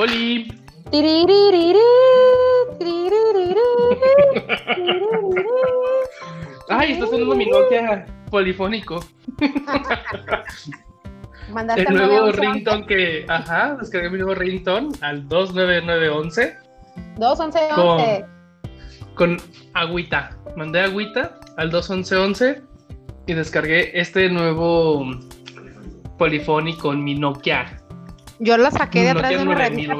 ¡Oli! Ay, está sonando mi Nokia polifónico. el nuevo que, ajá, descargué mi nuevo al 29911. 21111. Con, con agüita. Mandé agüita al 21111 y descargué este nuevo polifónico en mi Nokia. Yo la saqué de atrás de una revista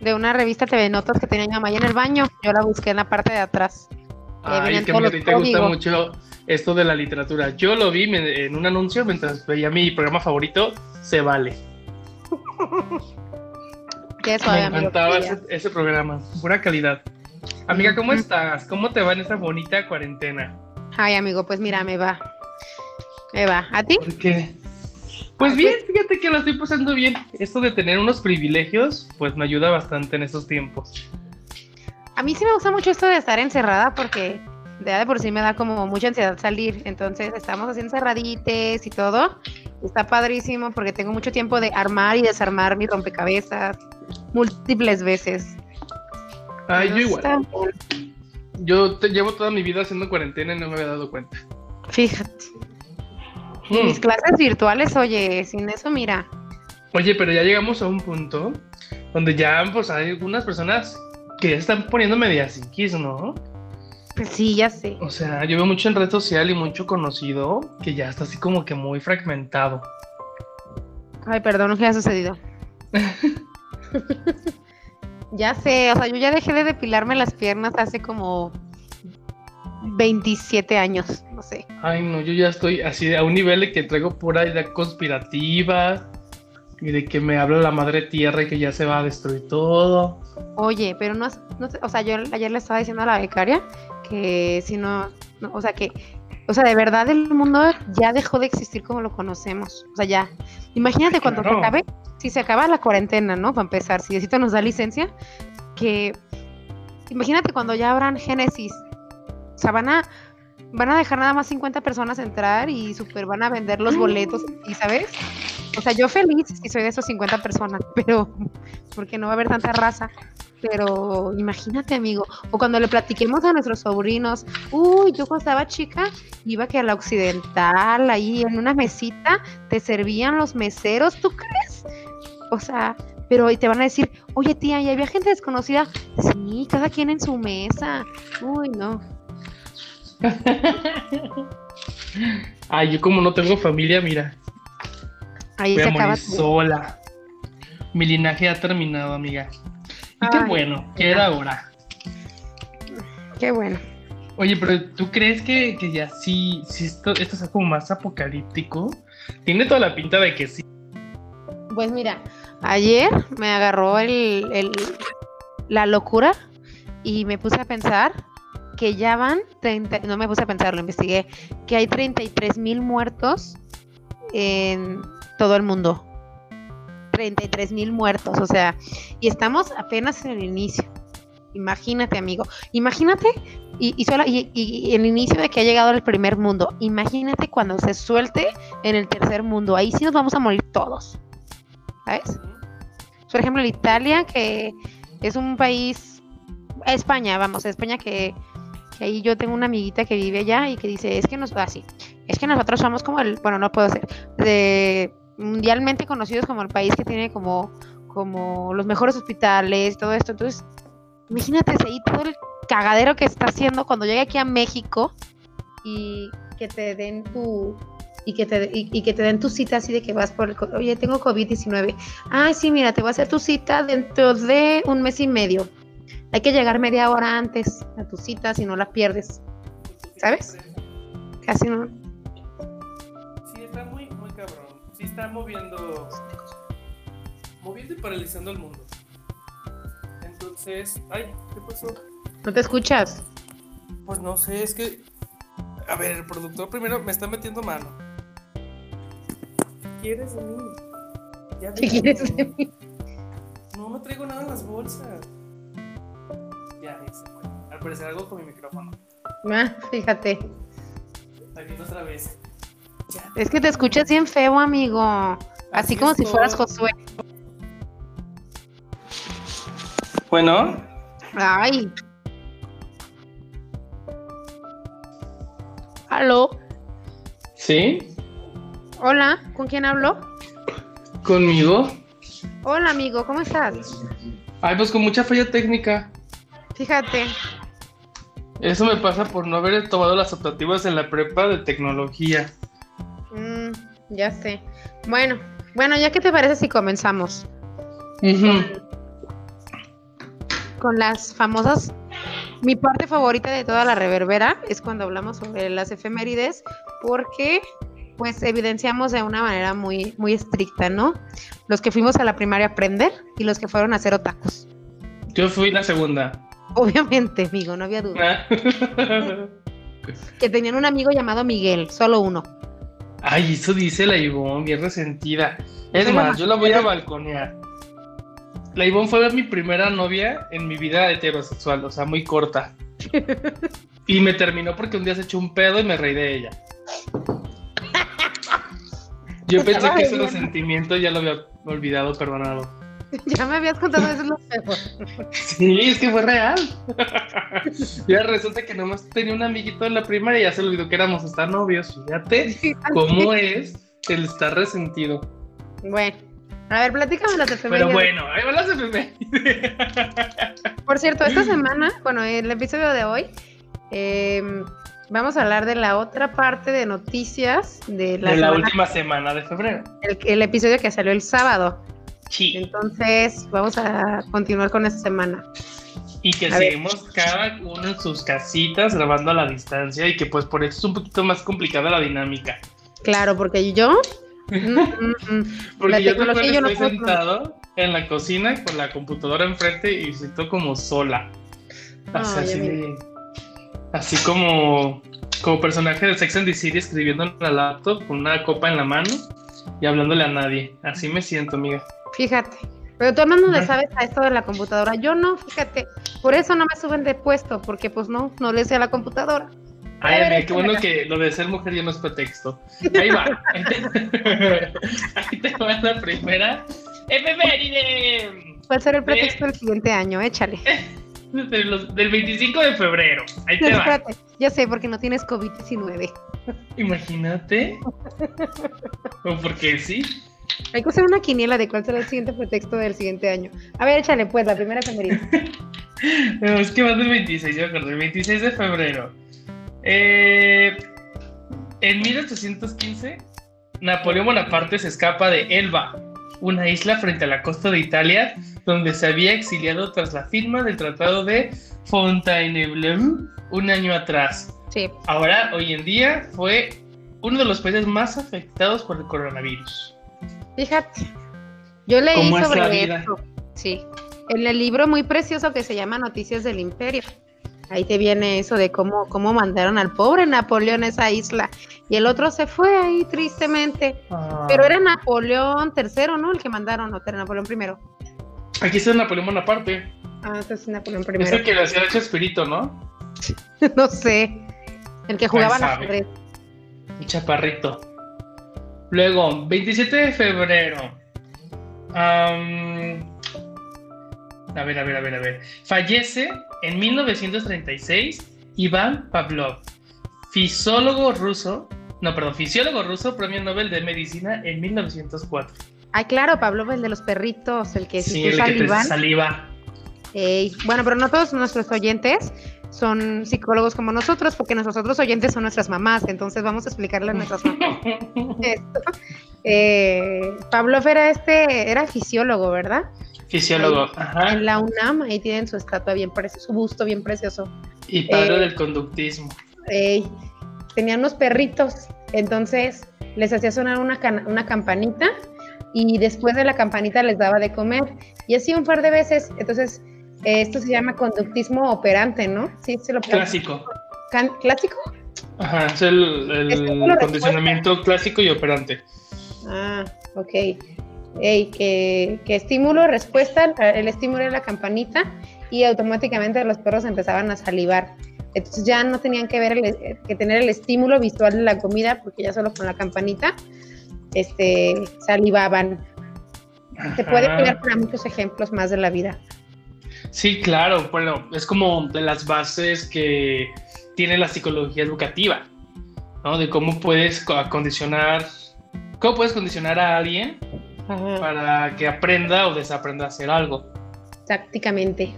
de una revista TV Notas que tenía mi mamá en el baño. Yo la busqué en la parte de atrás. Ay, que a ti te gusta mucho esto de la literatura. Yo lo vi en un anuncio mientras veía mi programa favorito, Se Vale. Qué Me encantaba ese, programa, pura calidad. Amiga, ¿cómo estás? ¿Cómo te va en esta bonita cuarentena? Ay, amigo, pues mira, me va. Me va. ¿A ti? ¿Por qué? Pues bien, fíjate que lo estoy pasando bien. Esto de tener unos privilegios, pues me ayuda bastante en estos tiempos. A mí sí me gusta mucho esto de estar encerrada porque de, de por sí me da como mucha ansiedad salir. Entonces estamos así encerradites y todo. Está padrísimo porque tengo mucho tiempo de armar y desarmar mi rompecabezas múltiples veces. Ay, yo igual. Yo te llevo toda mi vida haciendo cuarentena y no me había dado cuenta. Fíjate. Mis hmm. clases virtuales, oye, sin eso, mira. Oye, pero ya llegamos a un punto donde ya, pues, hay algunas personas que ya están poniendo media psiquis, ¿no? Pues sí, ya sé. O sea, yo veo mucho en red social y mucho conocido que ya está así como que muy fragmentado. Ay, perdón, ¿qué ha sucedido? ya sé, o sea, yo ya dejé de depilarme las piernas hace como 27 años, no sé. Ay, no, yo ya estoy así a un nivel de que traigo pura idea conspirativa y de que me habla la madre tierra y que ya se va a destruir todo. Oye, pero no, no o sea, yo ayer le estaba diciendo a la becaria que si no, o sea, que, o sea, de verdad el mundo ya dejó de existir como lo conocemos. O sea, ya. Imagínate cuando se acabe, si se acaba la cuarentena, ¿no? Para empezar, si Diosito nos da licencia, que imagínate cuando ya habrán Génesis o sea, van a, van a dejar nada más 50 personas entrar y super van a vender los boletos, ¿y sabes? O sea, yo feliz si soy de esos 50 personas, pero porque no va a haber tanta raza. Pero imagínate, amigo, o cuando le platiquemos a nuestros sobrinos, uy, yo cuando estaba chica iba que a la occidental, ahí en una mesita, te servían los meseros, ¿tú crees? O sea, pero te van a decir, oye tía, ¿y había gente desconocida? Sí, cada quien en su mesa. Uy, no. Ay, yo como no tengo familia, mira. Ahí voy se a morir sola. Mi linaje ha terminado, amiga. Y qué bueno, que era hora. Qué bueno. Oye, pero ¿tú crees que, ya sí, sí esto, esto es como más apocalíptico? Tiene toda la pinta de que sí. Pues mira, ayer me agarró el, el, la locura y me puse a pensar que ya van 30, no me puse a pensar, lo investigué, que hay 33 mil muertos en todo el mundo. 33 mil muertos, o sea, y estamos apenas en el inicio. Imagínate, amigo. Imagínate, y, y, solo, y, el inicio de que ha llegado al primer mundo. Imagínate cuando se suelte en el tercer mundo. Ahí sí nos vamos a morir todos. ¿Sabes? Por ejemplo, Italia, que es un país. España, vamos, España que ahí yo tengo una amiguita que vive allá y que dice, es que nos así, es que nosotros somos como el, bueno, no puedo ser, de mundialmente conocidos como el país que tiene como, como los mejores hospitales y todo esto. Entonces, imagínate ahí todo el cagadero que está haciendo cuando llegue aquí a México y que te den tu y que te y, que te den tu cita así de que vas por el oye tengo COVID-19 ay sí mira te voy a hacer tu cita dentro de un mes y medio hay que llegar media hora antes a tu cita si no la pierdes. ¿Sabes? Casi no. Sí, está muy, muy cabrón. Sí, está moviendo. Moviendo y paralizando el mundo. Entonces. Ay, ¿qué pasó? ¿No te escuchas? Pues no sé, es que. A ver, el productor primero me está metiendo mano. ¿Qué quieres de mí? ¿Qué quieres de mí? No, no traigo nada en las bolsas. Al parecer algo con mi micrófono. Ah, fíjate. Aquí otra vez. Es que te escuchas bien feo, amigo. Así, como si fueras Josué. Bueno. Ay. ¿Aló? ¿Sí? Hola, ¿con quién hablo? ¿Conmigo? Hola, amigo, ¿cómo estás? Ay, pues con mucha falla técnica. Fíjate. Eso me pasa por no haber tomado las optativas en la prepa de tecnología. Mm, ya sé. Bueno, bueno, ya qué te parece si comenzamos con las famosas. Mi parte favorita de toda la reverbera es cuando hablamos sobre las efemérides, porque pues evidenciamos de una manera muy, muy estricta, ¿no? Los que fuimos a la primaria a aprender y los que fueron a hacer otakus. Yo fui la segunda. Obviamente, amigo, no había duda. Que tenían un amigo llamado Miguel, solo uno. Ay, eso dice la Ivonne, bien resentida. Es más, yo la voy a balconear. La Ivonne fue mi primera novia en mi vida heterosexual, o sea, muy corta. Y me terminó porque un día se echó un pedo y me reí de ella. Yo pensé que ese resentimiento ya lo había olvidado, perdonado. ya me habías contado eso es lo peor. Sí, es que fue real. ya resulta que nomás tenía un amiguito en la primaria y ya se olvidó que éramos hasta novios. Fíjate cómo es el estar resentido. Bueno, a ver, platícame las Pero efemérides. bueno, ahí van las efemérides. Por cierto, esta semana, bueno, el episodio de hoy, eh, vamos a hablar de la otra parte de noticias de la, de la semana- última semana de febrero. el, el episodio que salió el sábado. Sí. Entonces, vamos a continuar con esta semana. Y que A ver. seguimos cada uno en sus casitas grabando a la distancia y que pues por eso es un poquito más complicada la dinámica. Claro, porque yo. mm, mm, mm, Porque yo yo no estoy sentado en la cocina con la computadora enfrente y siento como sola. Así, de- así como, como personaje de Sex and the City escribiendo en la laptop con una copa en la mano y hablándole a nadie. Así me siento, amiga. Fíjate. Pero tú no le sabes a esto de la computadora. Yo no, fíjate. Por eso no me suben de puesto, porque pues no, no le sé a la computadora. Ay, A ver, amiga, qué bueno que lo de ser mujer ya no es pretexto. Ahí va. Ahí te va la primera. Efeméride. ¿Cuál será el pretexto del siguiente año? Échale. De los- del 25 de febrero. Ahí te va. Espérate, ya sé, porque no tienes COVID-19. Imagínate. O porque sí. Hay que hacer una quiniela de cuál será el siguiente pretexto del siguiente año. A ver, échale pues, la primera efeméride. No, es que va del 26, yo me acuerdo. El 26 de febrero. Eh, en 1815, Napoleón Bonaparte se escapa de Elba, una isla frente a la costa de Italia, donde se había exiliado tras la firma del Tratado de Fontainebleau un año atrás. Sí. Ahora, hoy en día, fue uno de los países más afectados por el coronavirus. Fíjate. Yo leí ¿Cómo es sobre vida? esto. Sí. En el libro muy precioso que se llama Noticias del Imperio. Ahí te viene eso de cómo, cómo mandaron al pobre Napoleón a esa isla. Y el otro se fue ahí tristemente. Pero era Napoleón III, ¿no? El que mandaron, no, era Napoleón I. Aquí está Napoleón Bonaparte. Ah, Napoleón Es I. el que le hacía el Chespirito, ¿no? no sé. El que jugaba ajedrez. Un chaparrito. Luego, 27 de febrero. A ver, a ver, a ver, a ver. Fallece en 1936 Iván Pavlov, fisiólogo ruso. No, perdón, fisiólogo ruso, premio Nobel de Medicina en 1904. Ay, claro, Pablo, el de los perritos, el que Sí, el que te saliva. Bueno, pero no todos nuestros oyentes son psicólogos como nosotros, porque nuestros otros oyentes son nuestras mamás, entonces vamos a explicarle a nuestras mamás esto. Eh, Pavlov era este, era fisiólogo, ¿verdad? Fisiólogo, ajá. En la UNAM, ahí tienen su estatua bien preciosa, su busto bien precioso. Y padre eh, del conductismo. Tenían unos perritos, entonces les hacía sonar una, una campanita y después de la campanita les daba de comer. Y así un par de veces, entonces eh, esto se llama conductismo operante, ¿no? Sí, se lo Clásico. ¿Clásico? Ajá, es el, el Estímulo condicionamiento clásico y operante. Ah, ok. Ey, que, que estímulo, respuesta, el estímulo era la campanita y automáticamente los perros empezaban a salivar. Entonces ya no tenían que ver el- que tener el estímulo visual de la comida porque ya solo con la campanita este, salivaban. Se puede crear para muchos ejemplos más de la vida. Sí, claro, bueno, es como de las bases que tiene la psicología educativa, ¿no? De cómo puedes condicionar, cómo puedes condicionar a alguien para que aprenda o desaprenda a hacer algo. Tácticamente.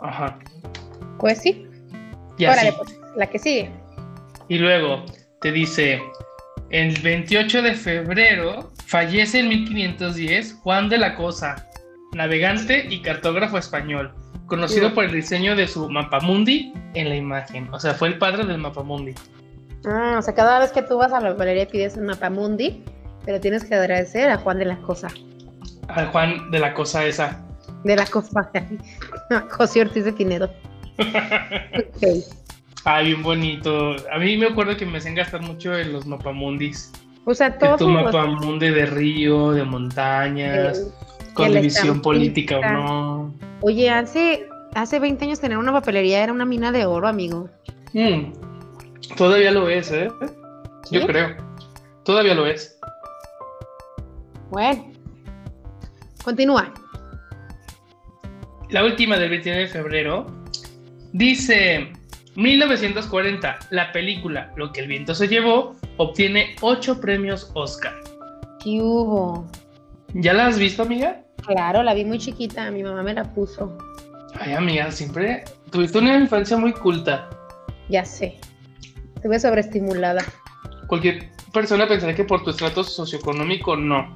Ajá. Pues sí. Y así. Pues, la que sigue. Y luego te dice, el 28 de febrero fallece en 1510 Juan de la Cosa, navegante y cartógrafo español, conocido por el diseño de su mapamundi en la imagen. O sea, fue el padre del mapamundi. Ah, o sea, cada vez que tú vas a la papelería pides un mapamundi, pero tienes que agradecer a Juan de la Cosa. A Juan de la Cosa esa. De la Cosa. José Ortiz de Pinedo. okay. Ay, bien bonito. A mí me acuerdo que me hacían gastar mucho en los mapamundis. O sea, todo. Tu mapamundi de río, de montañas, con división política o no. Oye, hace, hace 20 años tener una papelería era una mina de oro, amigo. Mm, todavía lo es, ¿eh? Yo creo. Todavía lo es. Bueno. Continúa. La última del 29 de febrero dice 1940, la película Lo que el viento se llevó obtiene 8 premios Oscar. ¿Qué hubo? ¿Ya la has visto, amiga? Claro, la vi muy chiquita, mi mamá me la puso. Ay, amiga, siempre tuviste una infancia muy culta. Ya sé. Estuve sobreestimulada. Cualquier persona pensaría que por tu estrato socioeconómico no.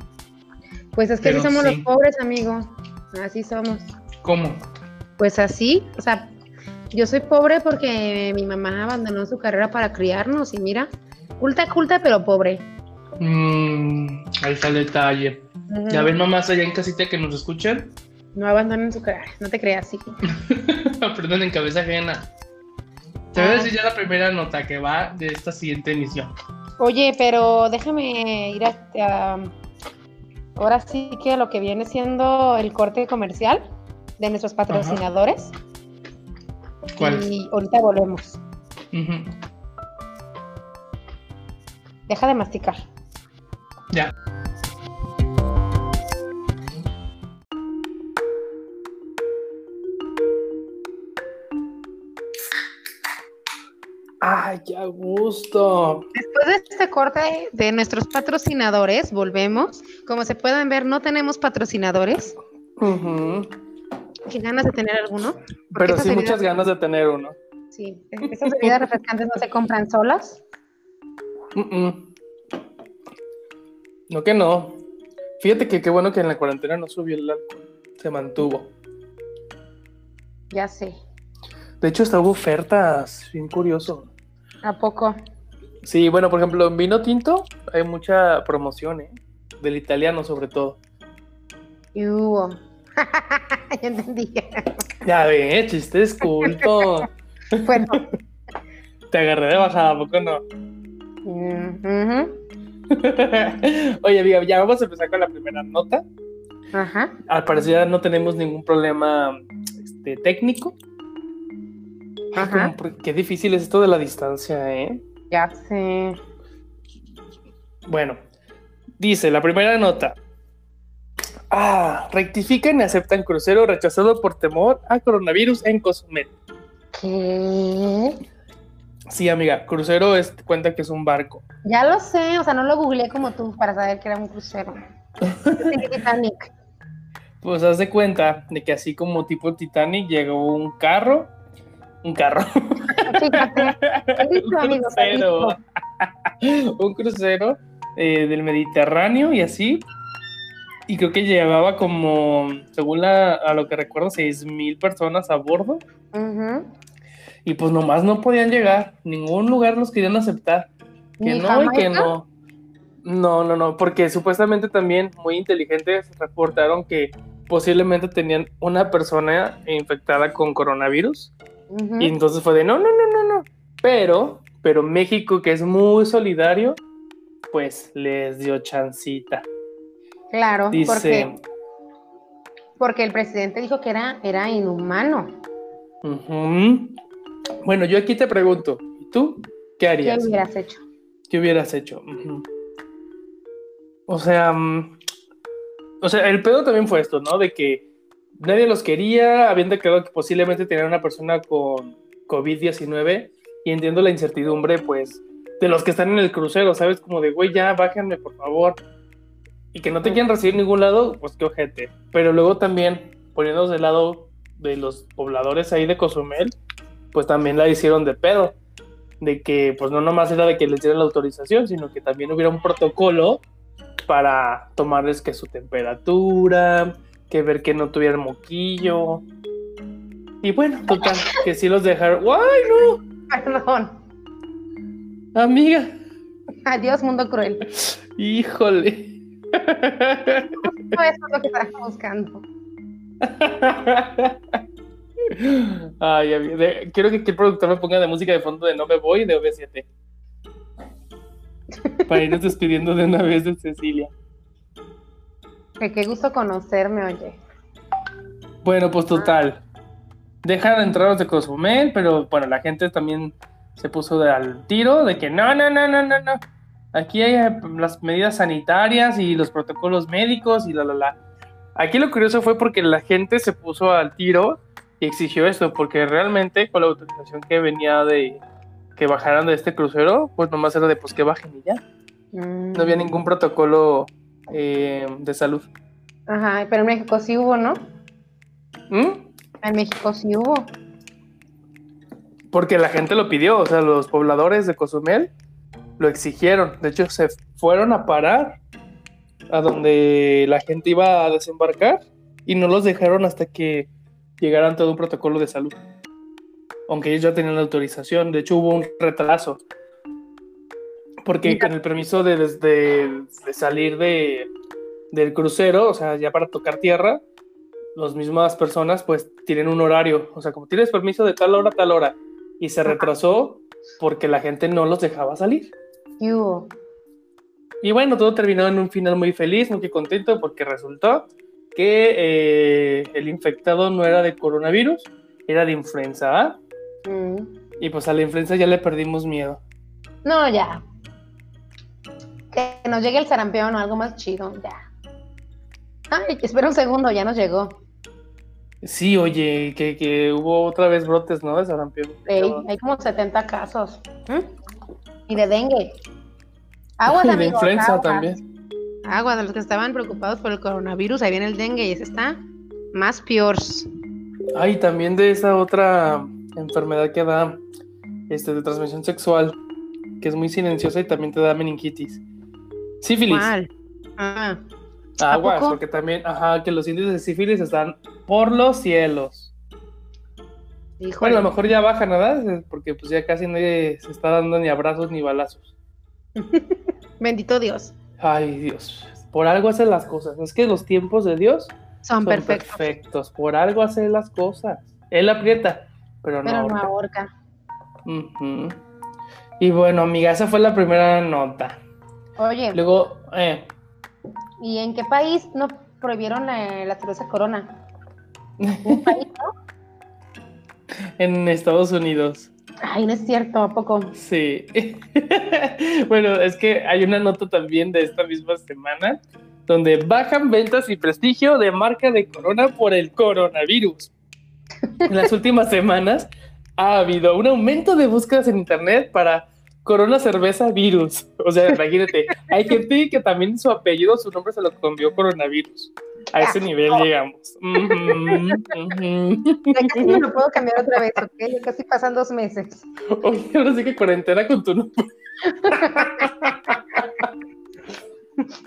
Pues es que así somos los pobres, amigo. Así somos. ¿Cómo? Pues así, o sea, yo soy pobre porque mi mamá abandonó su carrera para criarnos y mira, culta, culta, pero pobre. Mm, ahí está el detalle. ¿Ya ven mamás allá en casita que nos escuchan? No abandonen su carrera, no te creas, sí. Perdón, en cabeza ajena. Te voy a ah. decir ya la primera nota que va de esta siguiente emisión. Oye, pero déjame ir a, ahora sí que lo que viene siendo el corte comercial de nuestros patrocinadores. Y ahorita volvemos. Deja de masticar. Ya. ¡Ay, qué gusto! Después de este corte de nuestros patrocinadores, volvemos. Como se pueden ver, no tenemos patrocinadores. ¿Qué ganas de tener alguno? Pero sí, muchas ganas de tener uno. Sí, esas bebidas refrescantes no se compran solas. No que no. Fíjate que qué bueno que en la cuarentena no subió el alcohol. Se mantuvo. Ya sé. De hecho, hasta hubo ofertas. Bien curioso. ¿A poco? Sí, bueno, por ejemplo, en vino tinto hay mucha promoción, ¿eh? Del italiano sobre todo. Y hubo. ya entendí. Ya ve, chistes culto. bueno. Te agarré de bajada, ¿a poco no? Oye, amiga, ya vamos a empezar con la primera nota. Ajá. Al parecer no tenemos ningún problema este, técnico. Ajá. qué difícil es esto de la distancia, ¿eh? Ya sé. Bueno, dice la primera nota. Ah, rectifican y aceptan crucero rechazado por temor a coronavirus en Cozumel. ¿Qué? Sí, amiga, crucero es, cuenta que es un barco. Ya lo sé, o sea, no lo googleé como tú para saber que era un crucero. Titanic. Pues haz de cuenta de que así como tipo Titanic llegó un carro, un carro. Fíjate, un crucero, un crucero eh, del Mediterráneo y así y creo que llevaba como, según a lo que recuerdo, seis mil personas a bordo. Y pues nomás no podían llegar. Ningún lugar los querían aceptar. Que no y que no. No, no, no, porque supuestamente también muy inteligentes reportaron que posiblemente tenían una persona infectada con coronavirus. Y entonces fue de no, no, no, no, no. Pero, pero México, que es muy solidario, pues les dio chancita. Claro, porque, porque el presidente dijo que era, era inhumano. Bueno, yo aquí te pregunto, ¿y tú qué harías? ¿Qué hubieras hecho? ¿Qué hubieras hecho? O sea, mm, o sea, el pedo también fue esto, ¿no? De que nadie los quería, habían declarado que posiblemente tenían una persona con COVID-19 y entiendo la incertidumbre, pues, de los que están en el crucero, ¿sabes? Como de, güey, ya, bájenme, por favor. Y que no te quieran recibir en ningún lado, pues qué ojete. Pero luego también, poniéndonos del lado de los pobladores ahí de Cozumel, pues también la hicieron de pedo. De que, pues no nomás era de que les dieran la autorización, sino que también hubiera un protocolo para tomarles que su temperatura, que ver que no tuvieran moquillo. Y bueno, total, que sí los dejaron. ¡Ay, no! Perdón. Amiga. Adiós, mundo cruel. Híjole. No, eso es lo que estaba buscando. Ay, de- quiero que, que el productor me ponga de música de fondo de No Me Voy de OV7. Para irnos despidiendo de una vez de Cecilia. Que qué gusto conocerme, oye. Bueno, pues total. Dejan entrar los de Cozumel, pero bueno, la gente también se puso de- al tiro de que no, no, no, no, no, no. Aquí hay eh, las medidas sanitarias y los protocolos médicos y la, la, la. Aquí lo curioso fue porque la gente se puso al tiro y exigió esto, porque realmente con la autorización que venía de que bajaran de este crucero, pues nomás era de pues que bajen y ya. Mm. No había ningún protocolo eh, de salud. Ajá, pero en México sí hubo, ¿no? ¿Mm? En México sí hubo. Porque la gente lo pidió, o sea, los pobladores de Cozumel lo exigieron. De hecho, se fueron a parar a donde la gente iba a desembarcar y no los dejaron hasta que llegaran todo un protocolo de salud. Aunque ellos ya tenían la autorización, de hecho hubo un retraso. Porque con el permiso de, de- de salir de, del crucero, o sea, ya para tocar tierra, las mismas personas pues tienen un horario. O sea, como tienes permiso de tal hora a tal hora, y se retrasó porque la gente no los dejaba salir. Hubo. Y bueno, todo terminó en un final muy feliz, muy contento, porque resultó que eh, el infectado no era de coronavirus, era de influenza A. Mm. Y pues a la influenza ya le perdimos miedo. No, ya. Que nos llegue el sarampión o algo más chido, ya. Ay, espera un segundo, ya nos llegó. Sí, oye, que, que hubo otra vez brotes, ¿no? De sarampión. Hay como 70 casos. ¿Mm? Y de dengue. Aguas, Y de amigos, influenza aguas. también. Aguas, de los que estaban preocupados por el coronavirus, ahí viene el dengue y ese está más peor. Ay, también de esa otra enfermedad que da este, de transmisión sexual, que es muy silenciosa y también te da meningitis. Sífilis. ¿Cuál? Ah, ¿A Aguas, poco? porque también, ajá, que los índices de sífilis están por los cielos. híjole. Bueno, a lo mejor ya bajan, ¿verdad? Porque pues ya casi nadie se está dando ni abrazos ni balazos. Bendito Dios. Ay, Dios. Por algo hace las cosas. Es que los tiempos de Dios Son, son perfectos. perfectos. Por algo hace las cosas. Él aprieta, pero no. Pero no ahorca. ahorca. Ujú. Y bueno, amiga, esa fue la primera nota. Oye, Luego, eh, ¿y en qué país no prohibieron la, la cerveza Corona? ¿Un país, no? en Estados Unidos. Ay, no es cierto, ¿a poco? Sí. bueno, es que hay una nota también de esta misma semana donde bajan ventas y prestigio de marca de Corona por el coronavirus. En las últimas semanas ha habido un aumento de búsquedas en internet para Corona Cerveza Virus. O sea, imagínate, hay gente que también su apellido, su nombre se lo cambió coronavirus. A ese nivel llegamos. Ujú, ujú. Ya casi me lo puedo cambiar otra vez, ¿ok? Ya casi pasan dos meses. Oye, ahora sí que cuarentena con tu nombre.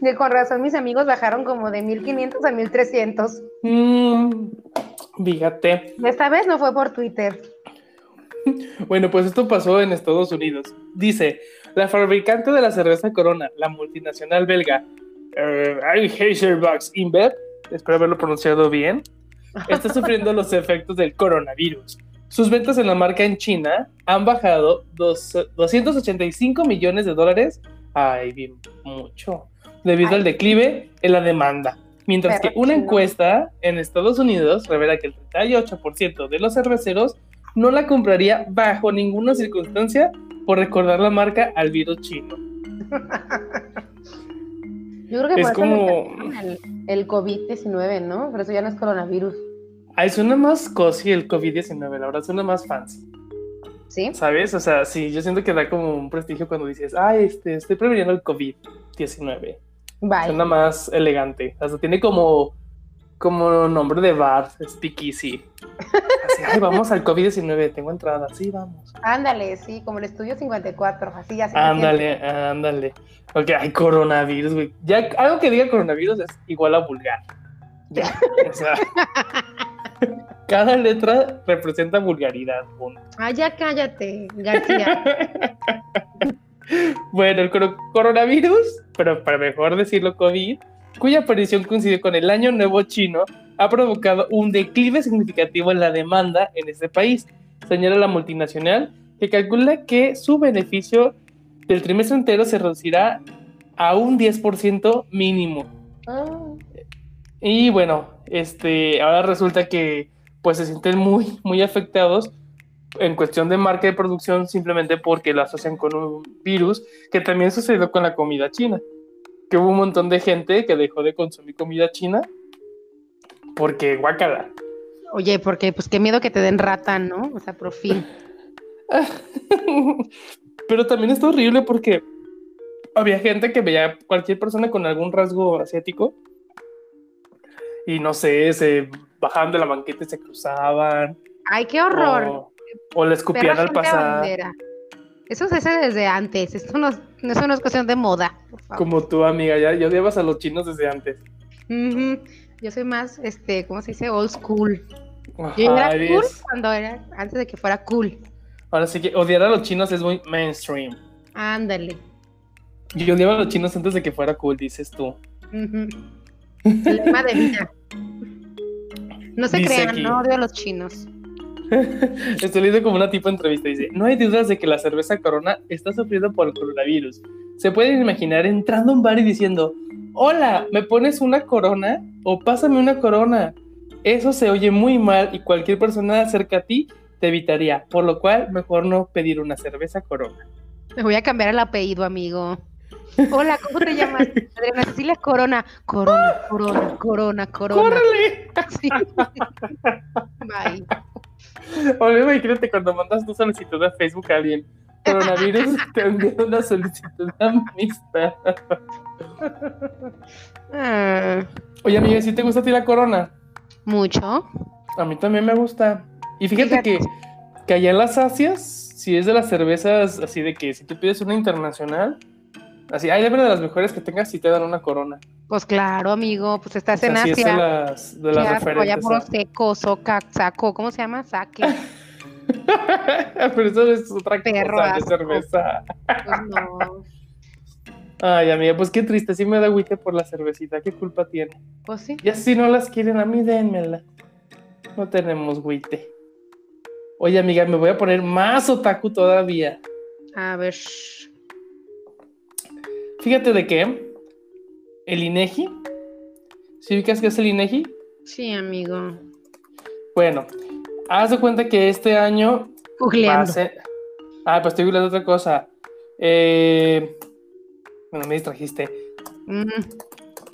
Y con razón mis amigos bajaron como de 1500 a 1300. Mm, fíjate. Esta vez no fue por Twitter. Bueno, pues esto pasó en Estados Unidos. Dice, la fabricante de la cerveza Corona, la multinacional belga eh, Anheuser-Busch InBev, espero haberlo pronunciado bien, está sufriendo los efectos del coronavirus. Sus ventas en la marca en China han bajado dos- 285 millones de dólares. Ay, bien mucho. Debido Ay. al declive en la demanda. Mientras que una encuesta en Estados Unidos revela que el 38% de los cerveceros no la compraría bajo ninguna circunstancia por recordar la marca al virus chino. Yo creo que Es por como- el, el COVID-19, ¿no? Pero eso ya no es coronavirus. Ay, suena más cosi el COVID-19, la verdad suena más fancy. ¿Sí? ¿Sabes? O sea, sí, yo siento que da como un prestigio cuando dices, ay, este, estoy previniendo el COVID-19. Bye. Suena más elegante. O sea, tiene como, como nombre de bar, speakeasy. Así, ay, vamos al COVID-19, tengo entrada. Sí, vamos. Ándale, sí, como el estudio 54, así ya se Ándale, ándale. Ok, hay coronavirus, güey. Ya algo que diga coronavirus es igual a vulgar. Ya. O sea, cada letra representa vulgaridad. punto. Ah, ya cállate, García. Bueno, el coro- coronavirus, pero para mejor decirlo COVID, cuya aparición coincide con el Año Nuevo chino, ha provocado un declive significativo en la demanda en este país, señala la multinacional, que calcula que su beneficio del trimestre entero se reducirá a un 10% mínimo. Ah, Y bueno, este, ahora resulta que pues se sienten muy, muy afectados en cuestión de marca de producción simplemente porque lo asocian con un virus que también sucedió con la comida china. Que hubo un montón de gente que dejó de consumir comida china porque guacala. Oye, porque pues qué miedo que te den rata, ¿no? O sea, por fin. Pero también está horrible porque había gente que veía cualquier persona con algún rasgo asiático y no sé, se bajaban de la banqueta y se cruzaban. Ay, qué horror. O, o le escupían Perra al pasar. bandera. Eso se hace desde antes. Esto no, eso no es cuestión de moda. por favor. Como tú, amiga, ya, ya odiabas a los chinos desde antes. Yo soy más, este, ¿cómo se dice? Old school. Yo era Ajá, cool cuando era, antes de que fuera cool. Ahora sí que odiar a los chinos es muy mainstream. Ándale. Yo odiaba a los chinos antes de que fuera cool, dices tú. Ujú. Lema de vida. No se Dice crean, aquí. no odio a los chinos. Estoy leyendo como una tipo de entrevista. Dice: No hay dudas de que la cerveza Corona está sufriendo por el coronavirus. Se pueden imaginar entrando a un bar y diciendo: Hola, ¿me pones una corona? O pásame una corona. Eso se oye muy mal y cualquier persona cerca a ti te evitaría. Por lo cual, mejor no pedir una cerveza Corona. Me voy a cambiar el apellido, amigo. Hola, ¿cómo te llamas? Adriana Cecilia Corona. Corona, Corona, Corona, Corona. ¡Córrele! Sí. Bye. Oye, imagínate cuando mandas tu solicitud a Facebook a alguien. Coronavirus te envía una solicitud de amistad. Ah, Oye, amiga, ¿sí te gusta a ti la corona? Mucho. A mí también me gusta. Y fíjate Fíjate. que, que allá en las Asias, si es de las cervezas así de que si tú pides una internacional, así, ay, debe de las mejores que tengas si te dan una corona. Pues claro, amigo, pues estás en sí es de Asia. las, de las allá referentes. a- seco, soca, saco, ¿cómo se llama? Saque. Pero eso es otra Perro cosa de asco. cerveza. Pues no. Ay, amiga, pues qué triste, sí me da agüite por la cervecita, ¿qué culpa tiene? Pues sí. Y así no las quieren a mí, dénmela. No tenemos güite. Oye, amiga, me voy a poner más otaku todavía. A ver. Fíjate de qué. El INEGI. ¿Sí ubicas qué es el INEGI? Sí, amigo. Bueno, haz de cuenta que este año va a Googleando. ser. Ah, pues estoy googleando otra cosa. Eh... Bueno, me distrajiste. Mm,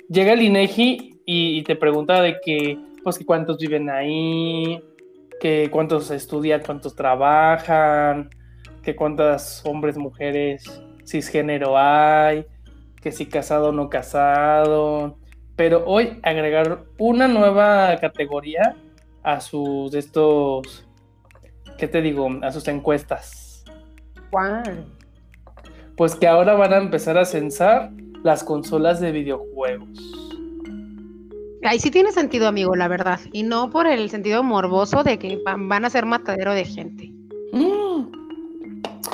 llega el INEGI y, y te pregunta de que, pues, que cuántos viven ahí, que cuántos estudian, cuántos trabajan, que cuántas hombres, mujeres, cisgénero hay, que si casado o no casado. Pero hoy agregaron una nueva categoría a sus estos, ¿qué te digo? A sus encuestas. ¿Cuál? Pues que ahora van a empezar a censar las consolas de videojuegos. Ahí sí tiene sentido, amigo, la verdad. Y no por el sentido morboso de que van van a ser matadero de gente. Mm.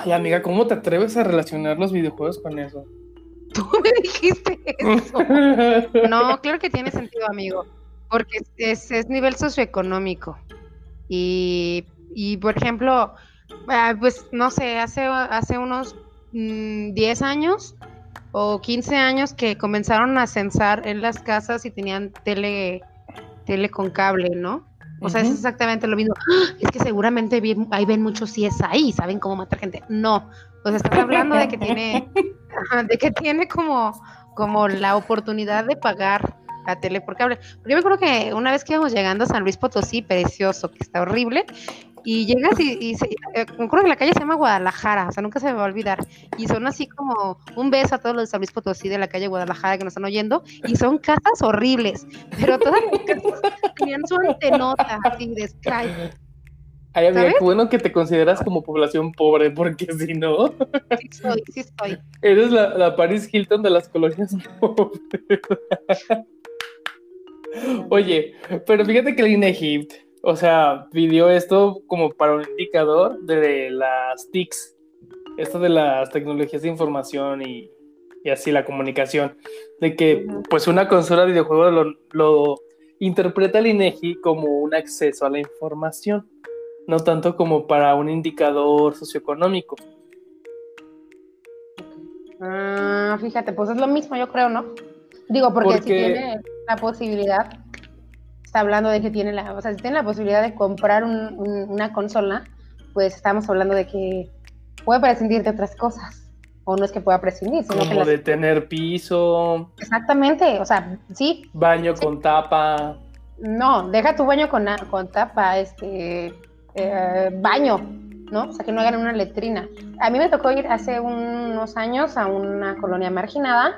Ay, amiga, ¿cómo te atreves a relacionar los videojuegos con eso? Tú me dijiste eso. No, claro que tiene sentido, amigo. Porque es, es- es nivel socioeconómico. Y, y, por ejemplo, ah, pues no sé, hace, hace unos mm, 10 años o 15 años que comenzaron a censar en las casas y tenían tele, tele con cable, ¿no? O sea, es exactamente lo mismo. ¡Ah! Es que seguramente vi- ahí ven muchos CSI, saben cómo matar gente. No, pues estás hablando de que tiene, de que tiene como, como la oportunidad de pagar la tele por cable. Porque yo me acuerdo que una vez que íbamos llegando a San Luis Potosí, precioso, que está horrible, y llegas y, se- eh, me acuerdo que la calle se llama Guadalajara, o sea, nunca se me va a olvidar. Y son así como un beso a todos los de San Luis Potosí de la calle Guadalajara que nos están oyendo, y son casas horribles, pero todas las casas tenían su antenota así de Sky. Ay, amiga, qué bueno que te consideras como población pobre, porque si no, Sí soy, sí estoy. eres la, la Paris Hilton de las colonias pobres. Oye, pero fíjate que el INEGI, o sea, pidió esto como para un indicador de las TICs, esto de las tecnologías de información y, y así la comunicación, de que pues una consola de videojuegos lo, lo interpreta el INEGI como un acceso a la información, no tanto como para un indicador socioeconómico. Ah, fíjate, pues es lo mismo, yo creo, ¿no? Digo, porque, si tiene la posibilidad, está hablando de que tiene la, o sea, si tiene la posibilidad de comprar un- un- una consola, pues estamos hablando de que puede prescindir de otras cosas. O no es que pueda prescindir, sino que Como las... de tener piso, Exactamente, o sea, sí, baño con tapa. no, deja tu baño con, con tapa, este, eh, baño, ¿no? O sea, que no hagan una letrina. A mí me tocó ir hace unos años a una colonia marginada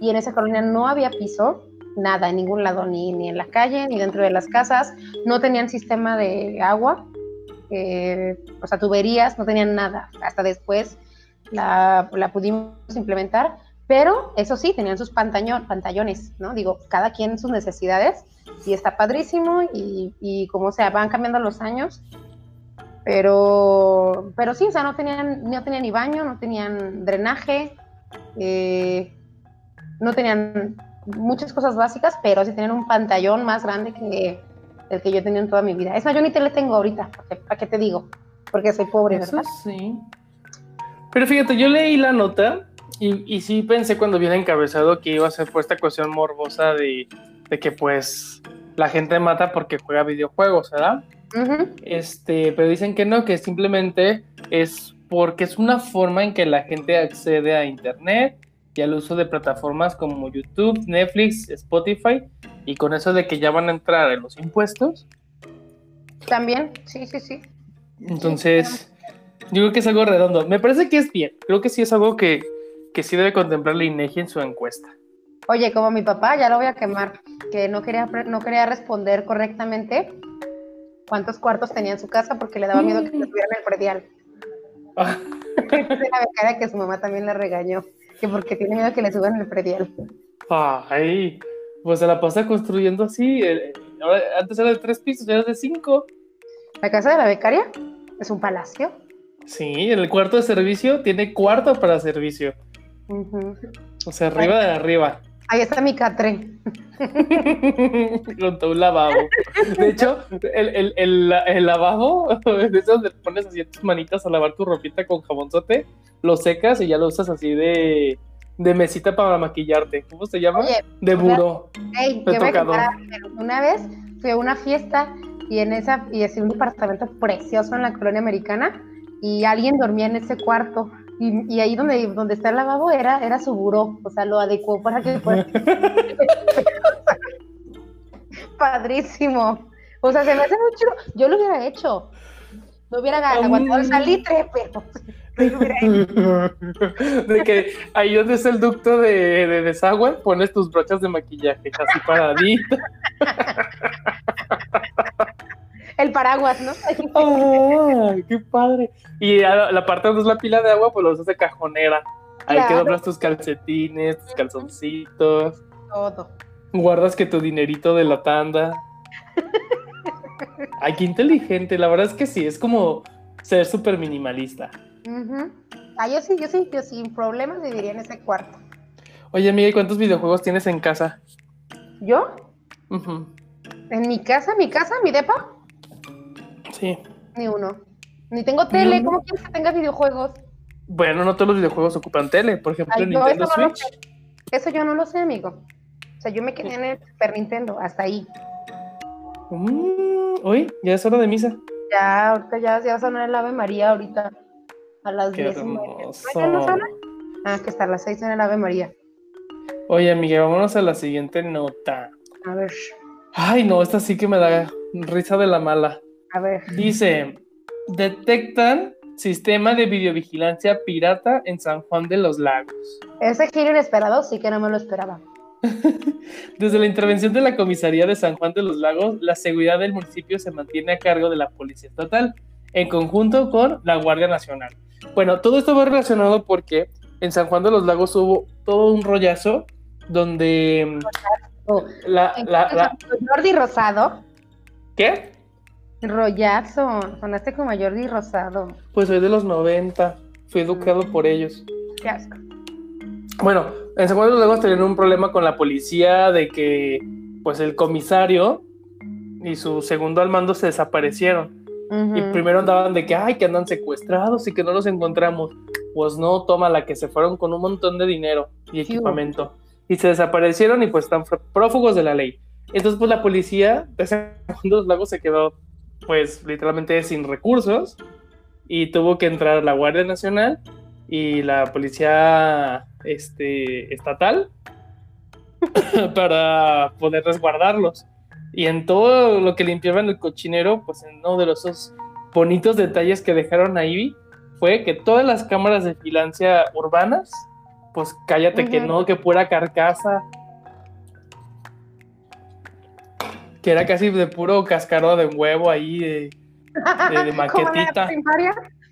y en esa colonia no había piso, nada, en ningún lado, ni, ni en la calle, ni dentro de las casas, no tenían sistema de agua, eh, o sea, tuberías, no tenían nada. Hasta después la, la pudimos implementar, pero eso sí, tenían sus pantallones, ¿no? Digo, cada quien sus necesidades, y está padrísimo, y, y como sea, van cambiando los años, pero, pero sí, o sea, no tenían, no tenían ni baño, no tenían drenaje, eh, no tenían muchas cosas básicas, pero sí tenían un pantallón más grande que el que yo tenía en toda mi vida. Es más, yo ni tele tengo ahorita, ¿para qué te digo? Porque soy pobre, Eso ¿verdad? sí. Pero fíjate, yo leí la nota y, y sí pensé cuando vi el encabezado que iba a ser por esta cuestión morbosa de, de que pues la gente mata porque juega videojuegos, ¿verdad? Este, pero dicen que no, que simplemente es porque es una forma en que la gente accede a internet y al uso de plataformas como YouTube, Netflix, Spotify, y con eso de que ya van a entrar en los impuestos, También, sí, sí, sí. entonces yo creo que es algo redondo. Me parece que es bien, creo que sí es algo que, que sí debe contemplar la INEGI en su encuesta. Oye, como mi papá, ya lo voy a quemar, que no quería, no quería responder correctamente cuántos cuartos tenía en su casa porque le daba miedo que le tuvieran el predial. Ah, la becaria que su mamá también le regañó, que porque tiene miedo que le suban el predial. Ay, pues se la pasa construyendo así. ahora- antes era de tres pisos, ya es de cinco. La casa de la becaria es un palacio. Sí, el cuarto de servicio tiene cuarto para servicio. O sea, arriba de arriba. Ahí está mi catre. Todo un lavabo. De hecho, el, el, el, el lavabo, es donde pones así tus manitas a lavar tu ropita con jabonzote, lo secas y ya lo usas así de, de mesita para maquillarte. ¿Cómo se llama? Oye, de buró. Ey, Me yo voy a tocado. contar algo. una vez fui a una fiesta y en esa y es un departamento precioso en la colonia americana y alguien dormía en ese cuarto y, y ahí donde, donde está el lavabo era, era su buró, o sea, lo adecuó para que fuera padrísimo. O sea, se me hace mucho, yo lo hubiera hecho. No hubiera aguantado el salitre, pero. De que ahí donde está el ducto de, de desagüe, pones tus brochas de maquillaje, así paradito. El paraguas, ¿no? ¡Ay, qué padre! Y la parte donde es la pila de agua, pues lo usas de cajonera. Ahí que Claro. doblas tus calcetines, tus calzoncitos, Todo. guardas que tu dinerito de la tanda. Ay, qué inteligente. La verdad es que sí, es como ser súper minimalista. Ujú. Ah, yo sí, yo sí, yo sin problemas viviría en ese cuarto. Oye, amiga, ¿y cuántos videojuegos tienes en casa? ¿Yo? Ujú. ¿En mi casa? ¿Mi casa? ¿Mi depa? Sí. Ni uno. Ni tengo tele. uno? ¿Cómo quieres que tenga videojuegos? Bueno, no todos los videojuegos ocupan tele. Por ejemplo, Ay, el no, Nintendo eso no Switch. Eso yo no lo sé, amigo. O sea, yo me quedé en el Super Nintendo, hasta ahí. Mm, Uy, ya es hora de misa. Ya, ahorita ya, ya va a sonar el Ave María ahorita. A las Qué 10 y media. hermoso. ¿No, ya no suena? Ah, que hasta las 6 en el Ave María. Oye, amiga, vámonos a la siguiente nota. A ver, Ay, no, esta sí que me da risa de la mala. A ver. Dice, detectan sistema de videovigilancia pirata en San Juan de los Lagos. Ese giro inesperado sí que no me lo esperaba. Desde la intervención de la comisaría de San Juan de los Lagos, la seguridad del municipio se mantiene a cargo de la Policía Estatal, en conjunto con la Guardia Nacional. Bueno, todo esto va relacionado porque en San Juan de los Lagos hubo todo un rollazo donde la, la, la- Jordi Rosado. ¿Qué? Rollazo. Sonaste como Jordi Rosado. Pues soy de los 90, fui educado por ellos. Qué asco. Bueno, en los Lagos tenían un problema con la policía de que pues el comisario y su segundo al mando se desaparecieron. Y primero andaban de que, ay, que andan secuestrados y que no los encontramos. Pues no, toma la que se fueron con un montón de dinero y equipamiento. Y se desaparecieron y pues están prófugos de la ley. Entonces pues la policía de los Lagos se quedó pues literalmente sin recursos y tuvo que entrar la Guardia Nacional y la policía este, estatal para poder resguardarlos. Y en todo lo que limpiaban el cochinero, pues en uno de los bonitos detalles que dejaron ahí fue que todas las cámaras de vigilancia urbanas, pues cállate que no, que pura carcasa. Que era casi de puro cascarón de huevo ahí, de, maquetita.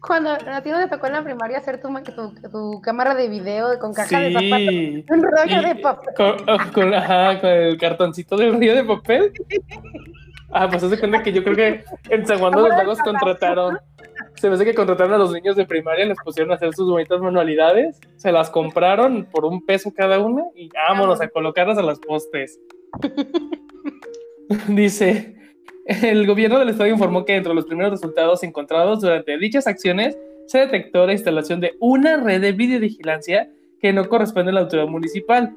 cuando a ti no te tocó en la primaria hacer tu, tu, tu cámara de video con caja de zapatos. Un rollo Y- de papel. Con, con- ajá, con el cartoncito del río de papel. Ah, pues se cuenta que yo creo que en San Juan de los Lagos contrataron. Se me hace que contrataron a los niños de primaria, les pusieron a hacer sus bonitas manualidades, se las compraron por un peso cada una y vámonos a colocarlas a las postes. Dice, el gobierno del estado informó que entre los primeros resultados encontrados durante dichas acciones se detectó la instalación de una red de videovigilancia que no corresponde a la autoridad municipal.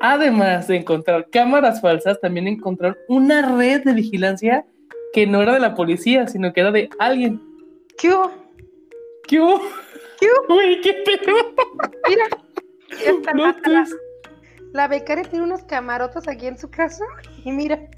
Además de encontrar cámaras falsas, también encontraron una red de vigilancia que no era de la policía, sino que era de alguien. ¿Qué hubo? ¿Qué hubo? ¿Qué hubo? Güey, qué pedo. Mira. ya está No, la, la becaria tiene unos camarotos aquí en su casa y mira.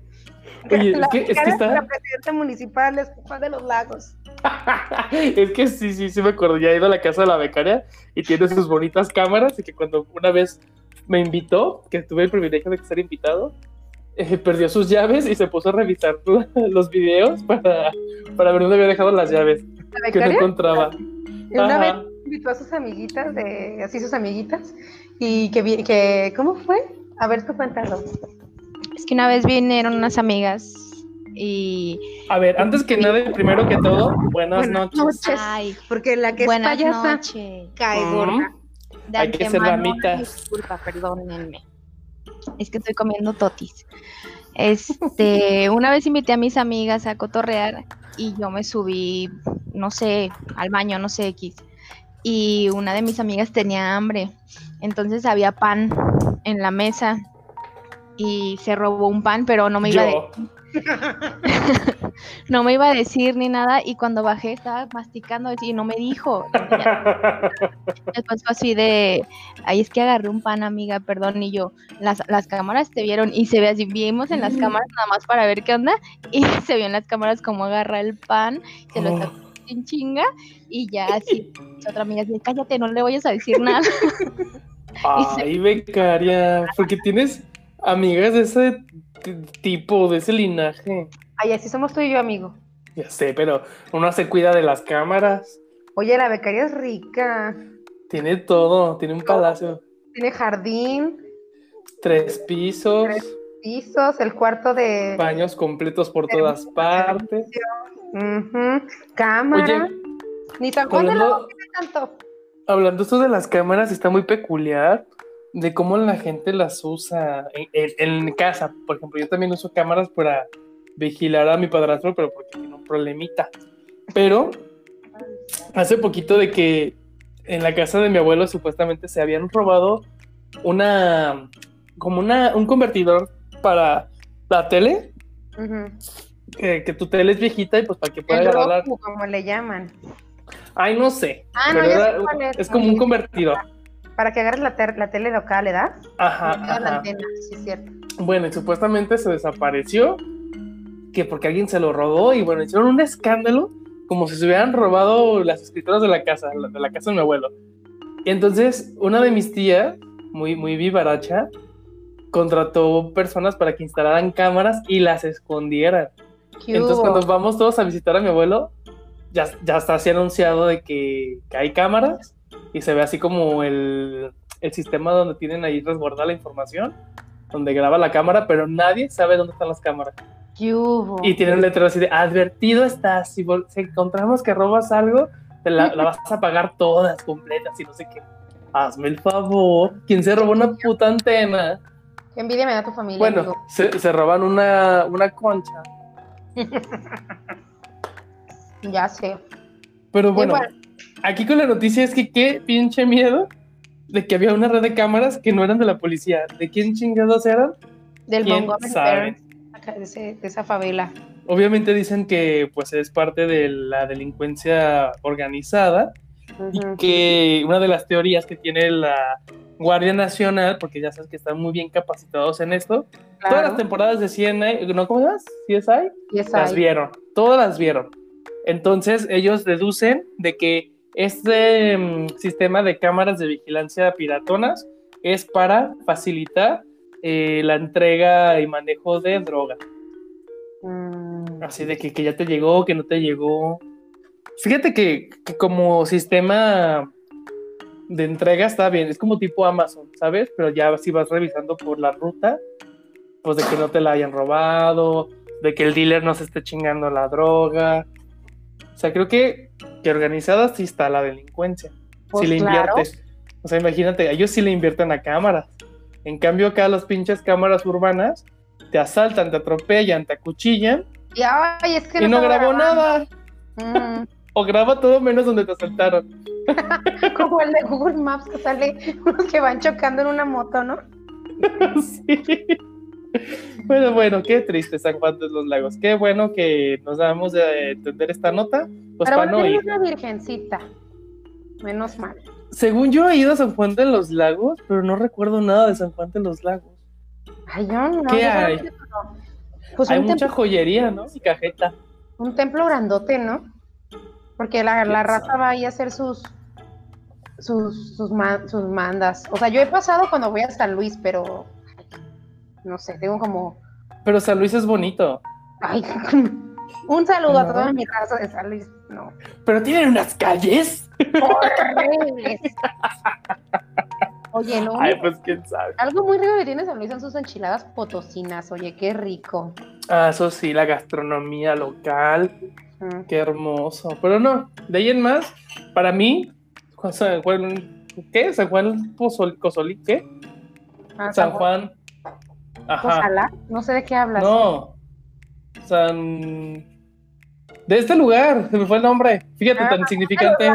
Oye, es la que- es que está- La presidenta municipal es Juan de los Lagos. es que sí, sí, sí me acuerdo. Ya he ido a la casa de la becaria y tiene sus bonitas cámaras. Y que cuando una vez me invitó, que tuve el privilegio de ser invitado, eh, perdió sus llaves y se puso a revisar los videos para, para ver dónde había dejado las llaves La que no encontraba. una vez invitó a sus amiguitas, de, así sus amiguitas, y que, que ¿cómo fue? A ver, tú cuéntalo. Es que una vez vinieron unas amigas y. A ver, antes que nada, y primero que todo, buenas Buenas noches. noches. Ay, Porque la que es buenas payasa noches. cae gorda. De Hay que ser damitas. una Disculpa, perdónenme. Es que estoy comiendo totis. Este, una vez invité a mis amigas a cotorrear y yo me subí, no sé, al baño, no sé, X. Y una de mis amigas tenía hambre. Entonces había pan en la mesa y se robó un pan, pero no me iba a Yo. no me iba a decir ni nada y cuando bajé estaba masticando y no me dijo. Después fue así de, ay, es que agarré un pan, amiga, perdón, y yo, las, las cámaras te vieron y se ve así, vimos en las cámaras nada más para ver qué onda y se vio en las cámaras cómo agarra el pan, se lo está Oh. en chinga y ya así, otra amiga dice, cállate, no le vayas a decir nada. Ay, becaria, porque tienes amigas de ese tipo, de ese linaje. Ay, así somos tú y yo, amigo. Ya sé, pero uno se cuida de las cámaras. Oye, la becaria es rica. Tiene todo, tiene un palacio, Tiene jardín, tres pisos, Tres. pisos, el cuarto de baños completos por todas partes. Ujú, cámara. Oye, Ni tan hablando- tanto. hablando esto de las cámaras, está muy peculiar de cómo la gente las usa en, en- en casa. Por ejemplo, yo también uso cámaras para vigilar a mi padrastro, pero porque tiene un problemita. Pero hace poquito de que en la casa de mi abuelo supuestamente se habían robado una, como una, un convertidor para la tele, que, que tu tele es viejita y pues para que pueda El agarrar. Roku, como le llaman. Ay, no sé. Ah, no, era- es como un convertidor. Para que agarres la, ter- la tele local, ¿verdad? Ajá, Le pega la ajá. antena, sí, es cierto. Bueno, y supuestamente se desapareció, que porque alguien se lo robó, y bueno, hicieron un escándalo como si se hubieran robado las escrituras de la casa, de la casa de mi abuelo. Y entonces, una de mis tías, muy, muy vivaracha, contrató personas para que instalaran cámaras y las escondieran. ¿Qué Entonces, hubo? cuando vamos todos a visitar a mi abuelo, ya, ya está así anunciado de que, que hay cámaras y se ve así como el, el sistema donde tienen ahí resguardada la información, donde graba la cámara, pero nadie sabe dónde están las cámaras. ¿Qué hubo? Y tiene un letrero así de advertido estás, si, encontramos que robas algo, te la, la vas a pagar todas completas y no sé qué. Hazme el favor. ¿Quién se robó una puta antena? Qué envidia me da tu familia. Bueno, se, se roban una, una concha. Ya sé. Pero bueno, Igual. Aquí con la noticia es que qué pinche miedo de que había una red de cámaras que no eran de la policía. ¿De quién chingados eran? Del ¿Quién Montgomery de, de esa favela. Obviamente dicen que pues es parte de la delincuencia organizada y Ujú. que una de las teorías que tiene la Guardia Nacional, porque ya sabes que están muy bien capacitados en esto, todas las Claro. temporadas de CNI, ¿no? ¿Cómo se llama? CSI, Y esa las vieron, todas las vieron. Entonces ellos deducen de que este mm, sistema de cámaras de vigilancia piratonas es para facilitar eh, la entrega y manejo de droga. Mm, Así de que, que ya te llegó, que no te llegó. Fíjate que, que como sistema de entrega está bien, es como tipo Amazon, ¿sabes? Pero ya si vas revisando por la ruta, pues de que no te la hayan robado, de que el dealer no se esté chingando la droga. O sea, creo que, que organizada sí está la delincuencia. Pues si le claro. inviertes. O sea, imagínate, ellos sí le invierten a cámaras. En cambio, acá las pinches cámaras urbanas te asaltan, te atropellan, te acuchillan Y ay, es que y no grabó nada. Mm, O graba todo menos donde te asaltaron. como el de Google Maps que sale unos que van chocando en una moto, ¿no? sí. Bueno, bueno, qué triste San Juan de los Lagos. Qué bueno que nos damos de entender esta nota. Pues Pero para bueno, no ir. una virgencita. Menos mal. Según yo he ido a San Juan de los Lagos, pero no recuerdo nada de San Juan de los Lagos. Ay, yo no. ¿Qué yo hay? no. Pues Hay mucha joyería, ¿no? Y cajeta. un templo grandote, ¿no? Porque la, la ¿Quién raza sabe? va ahí a hacer sus sus, sus mandas. O sea, yo he pasado cuando voy a San Luis, pero no sé, tengo como Pero San Luis es bonito. ay, un saludo a toda mi raza de San Luis. No. Pero tienen unas calles. Horribles. Oye, no. Ay, pues quién sabe. Algo muy rico que tiene San Luis son sus enchiladas potosinas. Oye, qué rico. Ah, eso sí, la gastronomía local. Qué hermoso. Pero no, de ahí en más, para mí, San Juan, ¿qué? San Juan Pozol, Cozolí, ¿qué? Ah, San Juan. Ajá. Ojalá. No sé de qué hablas. No. San. De este lugar, se me fue el nombre. Fíjate, Ah, tan insignificante es.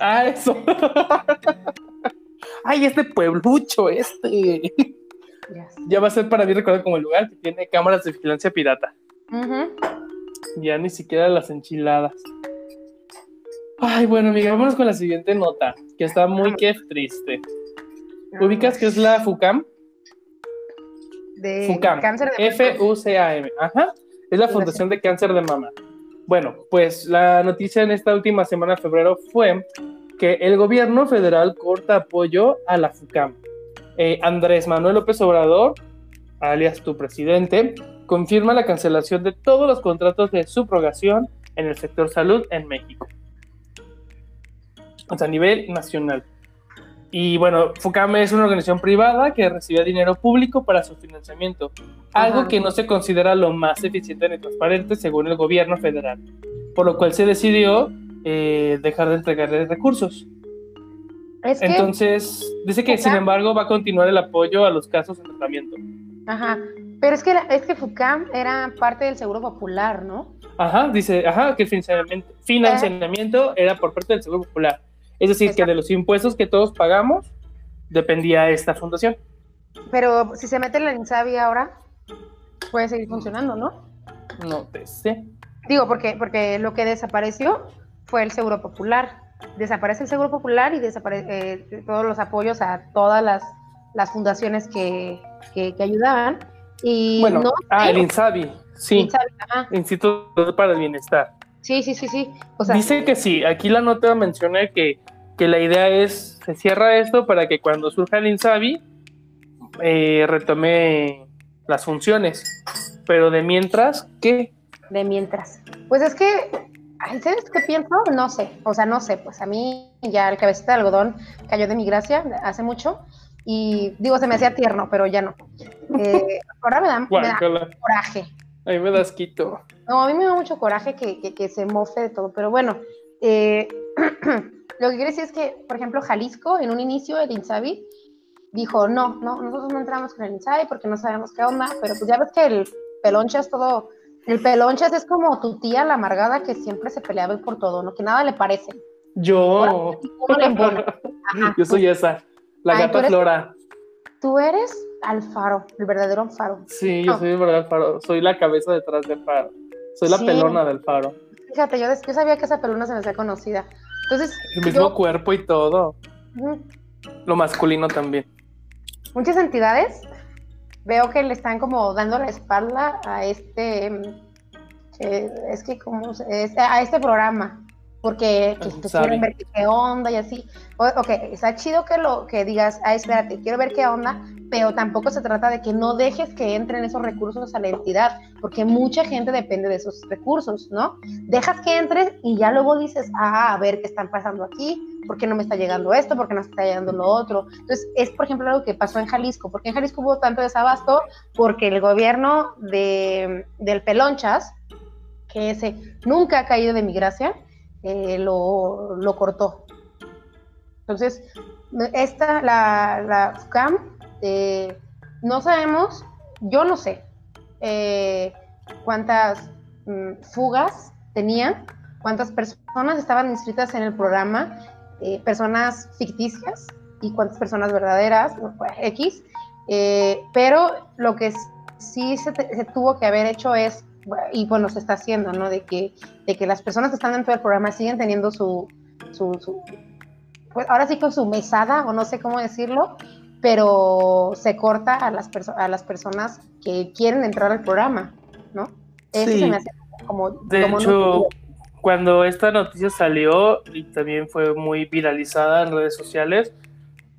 Ah, eso. Ay, este pueblucho, este. Ya va a ser para mí recordado como el lugar que tiene cámaras de vigilancia pirata. Ujú. Ya ni siquiera las enchiladas. Ay, bueno, amiga, vámonos con la siguiente nota, que está muy que triste. ¿Ubicas que es la FUCAM? De FUCAM. cáncer de F-U-C-A-M. Ajá. Es la Fundación de Cáncer de Mama. Bueno, pues la noticia en esta última semana de febrero fue que el gobierno federal corta apoyo a la FUCAM. Eh, Andrés Manuel López Obrador, alias tu presidente, confirma la cancelación de todos los contratos de subrogación en el sector salud en México. O sea, a nivel nacional. Y bueno, FUCAM es una organización privada que recibía dinero público para su financiamiento, algo Ajá. que no se considera lo más eficiente ni transparente según el gobierno federal, por lo cual se decidió eh, dejar de entregarle recursos. Es que, Entonces, dice que sin embargo va a continuar el apoyo a los casos en tratamiento. ajá, pero es que, es que FUCAM era parte del Seguro Popular, ¿no? Ajá, dice, ajá, que el financiamiento, financiamiento era por parte del Seguro Popular. Es decir, que de los impuestos que todos pagamos, dependía esta fundación. Pero si se mete en la Insabi ahora, puede seguir funcionando, ¿no? No te sé. Digo, porque, porque lo que desapareció fue el Seguro Popular. Desaparece el Seguro Popular y desaparecen todos los apoyos a todas las, las fundaciones que, que- que ayudaban. Y Bueno, no ah, el INSABI, sí, Insabi, ajá. Instituto para el Bienestar. Sí, sí, sí, sí. O sea, Dice que sí, aquí la nota menciona que, que la idea es, se cierra esto para que cuando surja el INSABI eh, retome las funciones. Pero de mientras, ¿qué? de mientras. Pues es que, ¿sabes qué pienso? No sé, o sea, no sé, pues a mí ya el cabecita de algodón cayó de mi gracia hace mucho y digo, se me hacía tierno, pero ya no. Eh, ahora me da, me da coraje. A mí me das quito. No, a mí me da mucho coraje que, que- que se mofe de todo, pero bueno, eh, lo que quiere decir es que, por ejemplo, Jalisco, en un inicio, el Insabi dijo, no, no, nosotros no entramos con el Insabi porque no sabemos qué onda, pero pues ya ves que el pelonchas todo, el pelonchas es como tu tía la amargada que siempre se peleaba por todo, ¿no? Que nada le parece. Yo, yo soy esa, la Ay, tú gata eres- Flora. Tú eres Alfaro, el verdadero Alfaro. Sí, yo soy de verdad Faro. Soy la cabeza detrás del faro. Soy la Sí. pelona del faro. Fíjate, yo, yo sabía que esa pelona se me hacía conocida. Entonces, El mismo yo- cuerpo y todo. Lo masculino también. muchas entidades veo que le están como dando la espalda a este mm, eh, es que como es- a este programa porque que, que Sabe. quieren ver qué- onda y así O- ok está chido que lo que digas ah espérate quiero ver qué onda pero tampoco se trata de que no dejes que entren esos recursos a la entidad porque mucha gente depende de esos recursos no dejas que entre y ya luego dices ah a ver qué están pasando aquí ¿por qué no me está llegando esto? ¿por qué no me está llegando lo otro? Entonces, es por ejemplo algo que pasó en Jalisco, porque en Jalisco hubo tanto desabasto porque el gobierno de, del Pelonchas, que ese nunca ha caído de migracia, eh, lo, lo cortó. Entonces, esta, la, la eh, no sabemos, yo no sé eh, cuántas mm, fugas tenían, cuántas personas estaban inscritas en el programa, personas ficticias y cuántas personas verdaderas, pues, X, pero lo que sí se, te- se tuvo que haber hecho es, y bueno, se está haciendo, ¿no? De que, de que las personas que están dentro del programa siguen teniendo su, su, su- pues ahora sí con su mesada, o no sé cómo decirlo, pero se corta a las, perso- a las personas que quieren entrar al programa, ¿no? Eso Sí. se me hace como... De como hecho, cuando esta noticia salió y también fue muy viralizada en redes sociales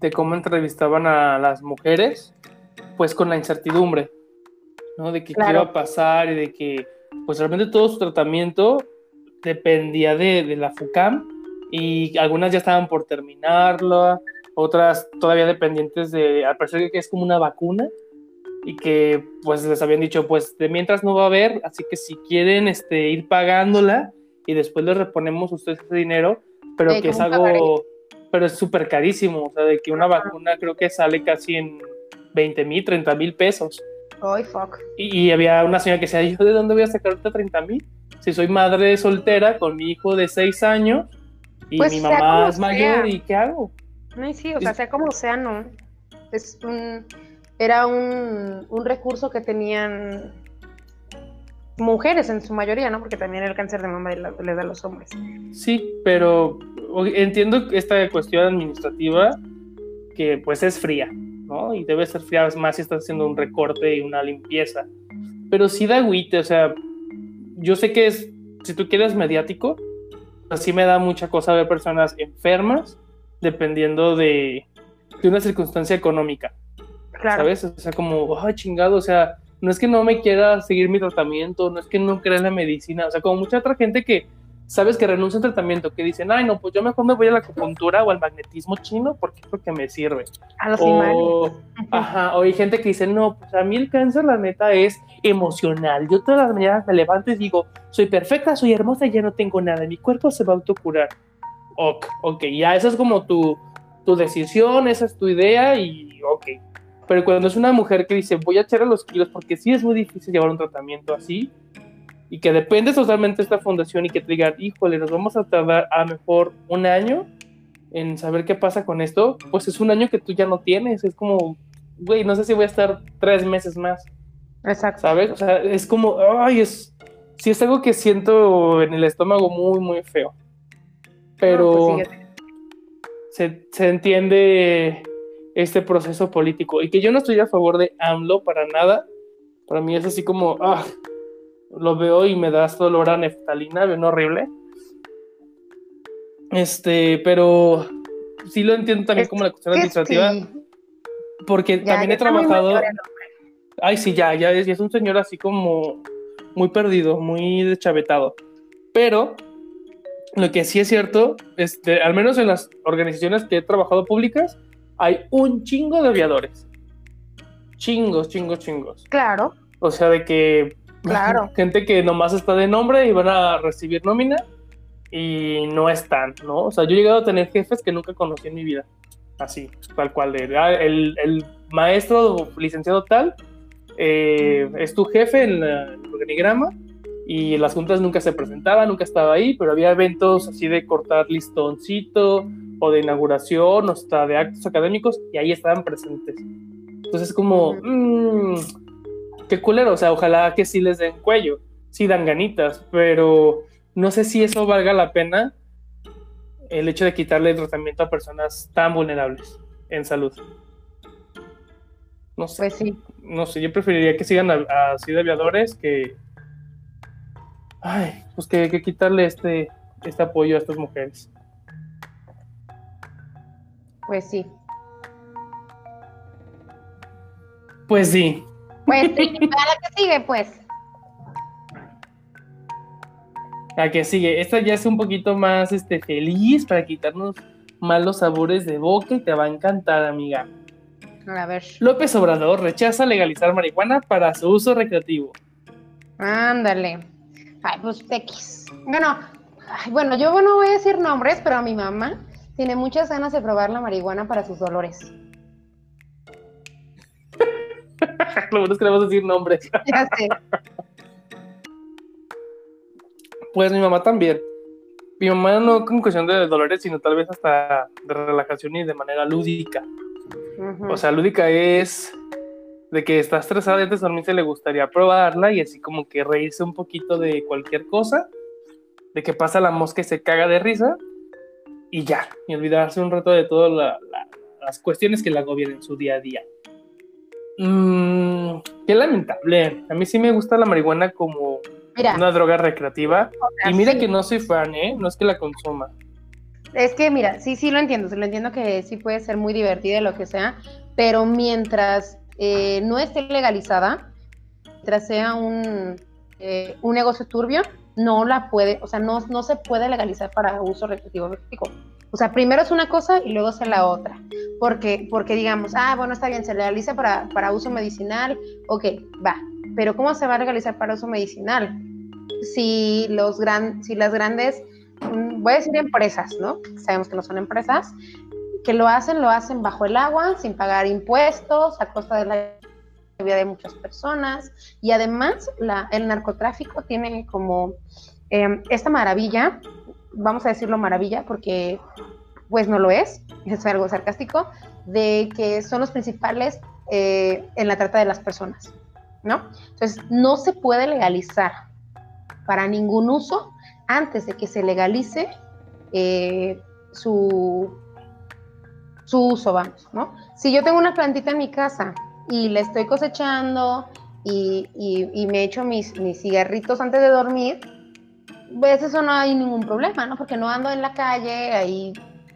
de cómo entrevistaban a las mujeres, pues con la incertidumbre, ¿no? De que qué Claro. iba a pasar y de que, pues realmente todo su tratamiento dependía de, de la FUCAM y algunas ya estaban por terminarlo, otras todavía dependientes de, al parecer que es como una vacuna y que pues les habían dicho pues de mientras no va a haber, así que si quieren este, ir pagándola y después les reponemos a ustedes ese dinero, pero Sí, que es algo, pero es súper carísimo, o sea, de que una vacuna creo que sale casi en 20 mil, 30 mil pesos. Ay, fuck. Y, y había una señora que decía, ¿yo de dónde voy a sacar ahorita 30 mil? Si soy madre soltera con mi hijo de 6 años y Pues mi mamá es mayor, sea. ¿y qué hago? No, y sí, o sea, sea como sea, no. Es un, era un, un recurso que tenían mujeres en su mayoría, ¿no? Porque también el cáncer de mama le, da a los hombres. Sí, pero entiendo esta cuestión administrativa que pues es fría, ¿no? Y debe ser fría más si estás haciendo un recorte y una limpieza. Pero sí da agüite, o sea, yo sé que es, si tú quieres mediático, así me da mucha cosa ver personas enfermas dependiendo de, de una circunstancia económica. Claro. ¿Sabes? O sea, como, ay, chingado, o sea, no es que no me quiera seguir mi tratamiento, no es que no crea en la medicina, o sea, como mucha otra gente que sabes que renuncia al tratamiento, que dicen, ay, no, pues yo mejor me voy a la acupuntura o al magnetismo chino porque es lo que me sirve. A los. O, ajá, o hay gente que dice, no, pues a mí el cáncer, la neta, es emocional. Yo todas las mañanas me levanto y digo, soy perfecta, soy hermosa, ya no tengo nada, mi cuerpo se va a autocurar. Ok, ok, ya esa es como tu, tu decisión, esa es tu idea y ok. Pero cuando es una mujer que dice, voy a echar a los kilos porque sí es muy difícil llevar un tratamiento así y que depende totalmente de esta fundación y que te digan, híjole, nos vamos a tardar a lo mejor un año en saber qué pasa con esto, pues es un año que tú ya no tienes. Es como, güey, no sé si voy a estar tres meses más, Exacto. ¿sabes? O sea, es como, ay, es, sí es algo que siento en el estómago muy, muy feo. Pero No, pues se, se entiende este proceso político y que yo no estoy a favor de AMLO para nada, Para mí es así como, ah, lo veo y me da hasta olor a neftalina, bien horrible. Este, pero sí lo entiendo también como la cuestión administrativa. Porque también he trabajado. Ay, sí, ya, ya es, ya es un señor así como muy perdido, muy deschavetado. Pero lo que sí es cierto, este, al menos en las organizaciones que he trabajado públicas, hay un chingo de aviadores. Chingos, chingos, chingos. Claro. O sea, de que Claro. gente que nomás está de nombre y van a recibir nómina y no están, ¿no? O sea, yo he llegado a tener jefes que nunca conocí en mi vida. Así, tal cual. de, ah, el, el maestro licenciado tal eh, es tu jefe en, el organigrama y las juntas nunca se presentaba, nunca estaba ahí, pero había eventos así de cortar listoncito o de inauguración o hasta de actos académicos y ahí estaban presentes. Entonces es como, qué culero, o sea, ojalá que sí les den cuello, sí dan ganitas, pero no sé si eso valga la pena el hecho de quitarle el tratamiento a personas tan vulnerables en salud. No sé, Pues sí. no sé, yo preferiría que sigan así de aviadores que, ay, pues que, que quitarle este, este apoyo a estas mujeres. Pues sí. Pues sí, Pues a la que sigue, pues. La que sigue, esta ya es un poquito más este, feliz para quitarnos malos sabores de boca y te va a encantar, amiga. A ver. López Obrador rechaza legalizar marihuana para su uso recreativo. Ándale. Ay, pues X. Bueno, ay, bueno, yo no voy a decir nombres, pero mi mamá tiene muchas ganas de probar la marihuana para sus dolores. Lo bueno es que le vamos a decir nombres. Ya sé. Pues mi mamá también. Mi mamá no con cuestión de dolores, sino tal vez hasta de relajación y de manera lúdica. O sea, lúdica es de que está estresada y antes de dormirse le gustaría probarla y así como que reírse un poquito de cualquier cosa, de que pasa la mosca y se caga de risa y ya, y olvidarse un rato de todas la- la- las cuestiones que la gobiernan en su día a día. Mm, qué lamentable. A mí sí me gusta la marihuana como Mira, una droga recreativa. sea, Y mira sí. que no soy fan, ¿eh? No es que la consuma. es que mira, sí, sí lo entiendo, sí lo entiendo que sí puede ser muy divertida y lo que sea, pero mientras eh, no esté legalizada, mientras sea un, eh, un negocio turbio, no la puede, o sea, no, no se puede legalizar para uso recreativo. O sea, primero es una cosa y luego es la otra. Porque, porque digamos, ah, bueno, está bien, se legaliza para, para uso medicinal, ok, va. Pero ¿cómo se va a legalizar para uso medicinal? Si, los gran, si las grandes, mm, voy a decir empresas, ¿no? Sabemos que no son empresas, que lo hacen, lo hacen bajo el agua, sin pagar impuestos, a costa de la de muchas personas. Y además, la, el narcotráfico tiene como eh, esta maravilla, vamos a decirlo maravilla, porque pues no lo es, es algo sarcástico, de que son los principales eh, en la trata de las personas, ¿no? Entonces, no se puede legalizar para ningún uso antes de que se legalice eh, su, su uso, vamos, ¿no? Si yo tengo una plantita en mi casa y la estoy cosechando y, y- y me echo mis, mis cigarritos antes de dormir, pues eso no hay ningún problema, ¿no? Porque no ando en la calle ahí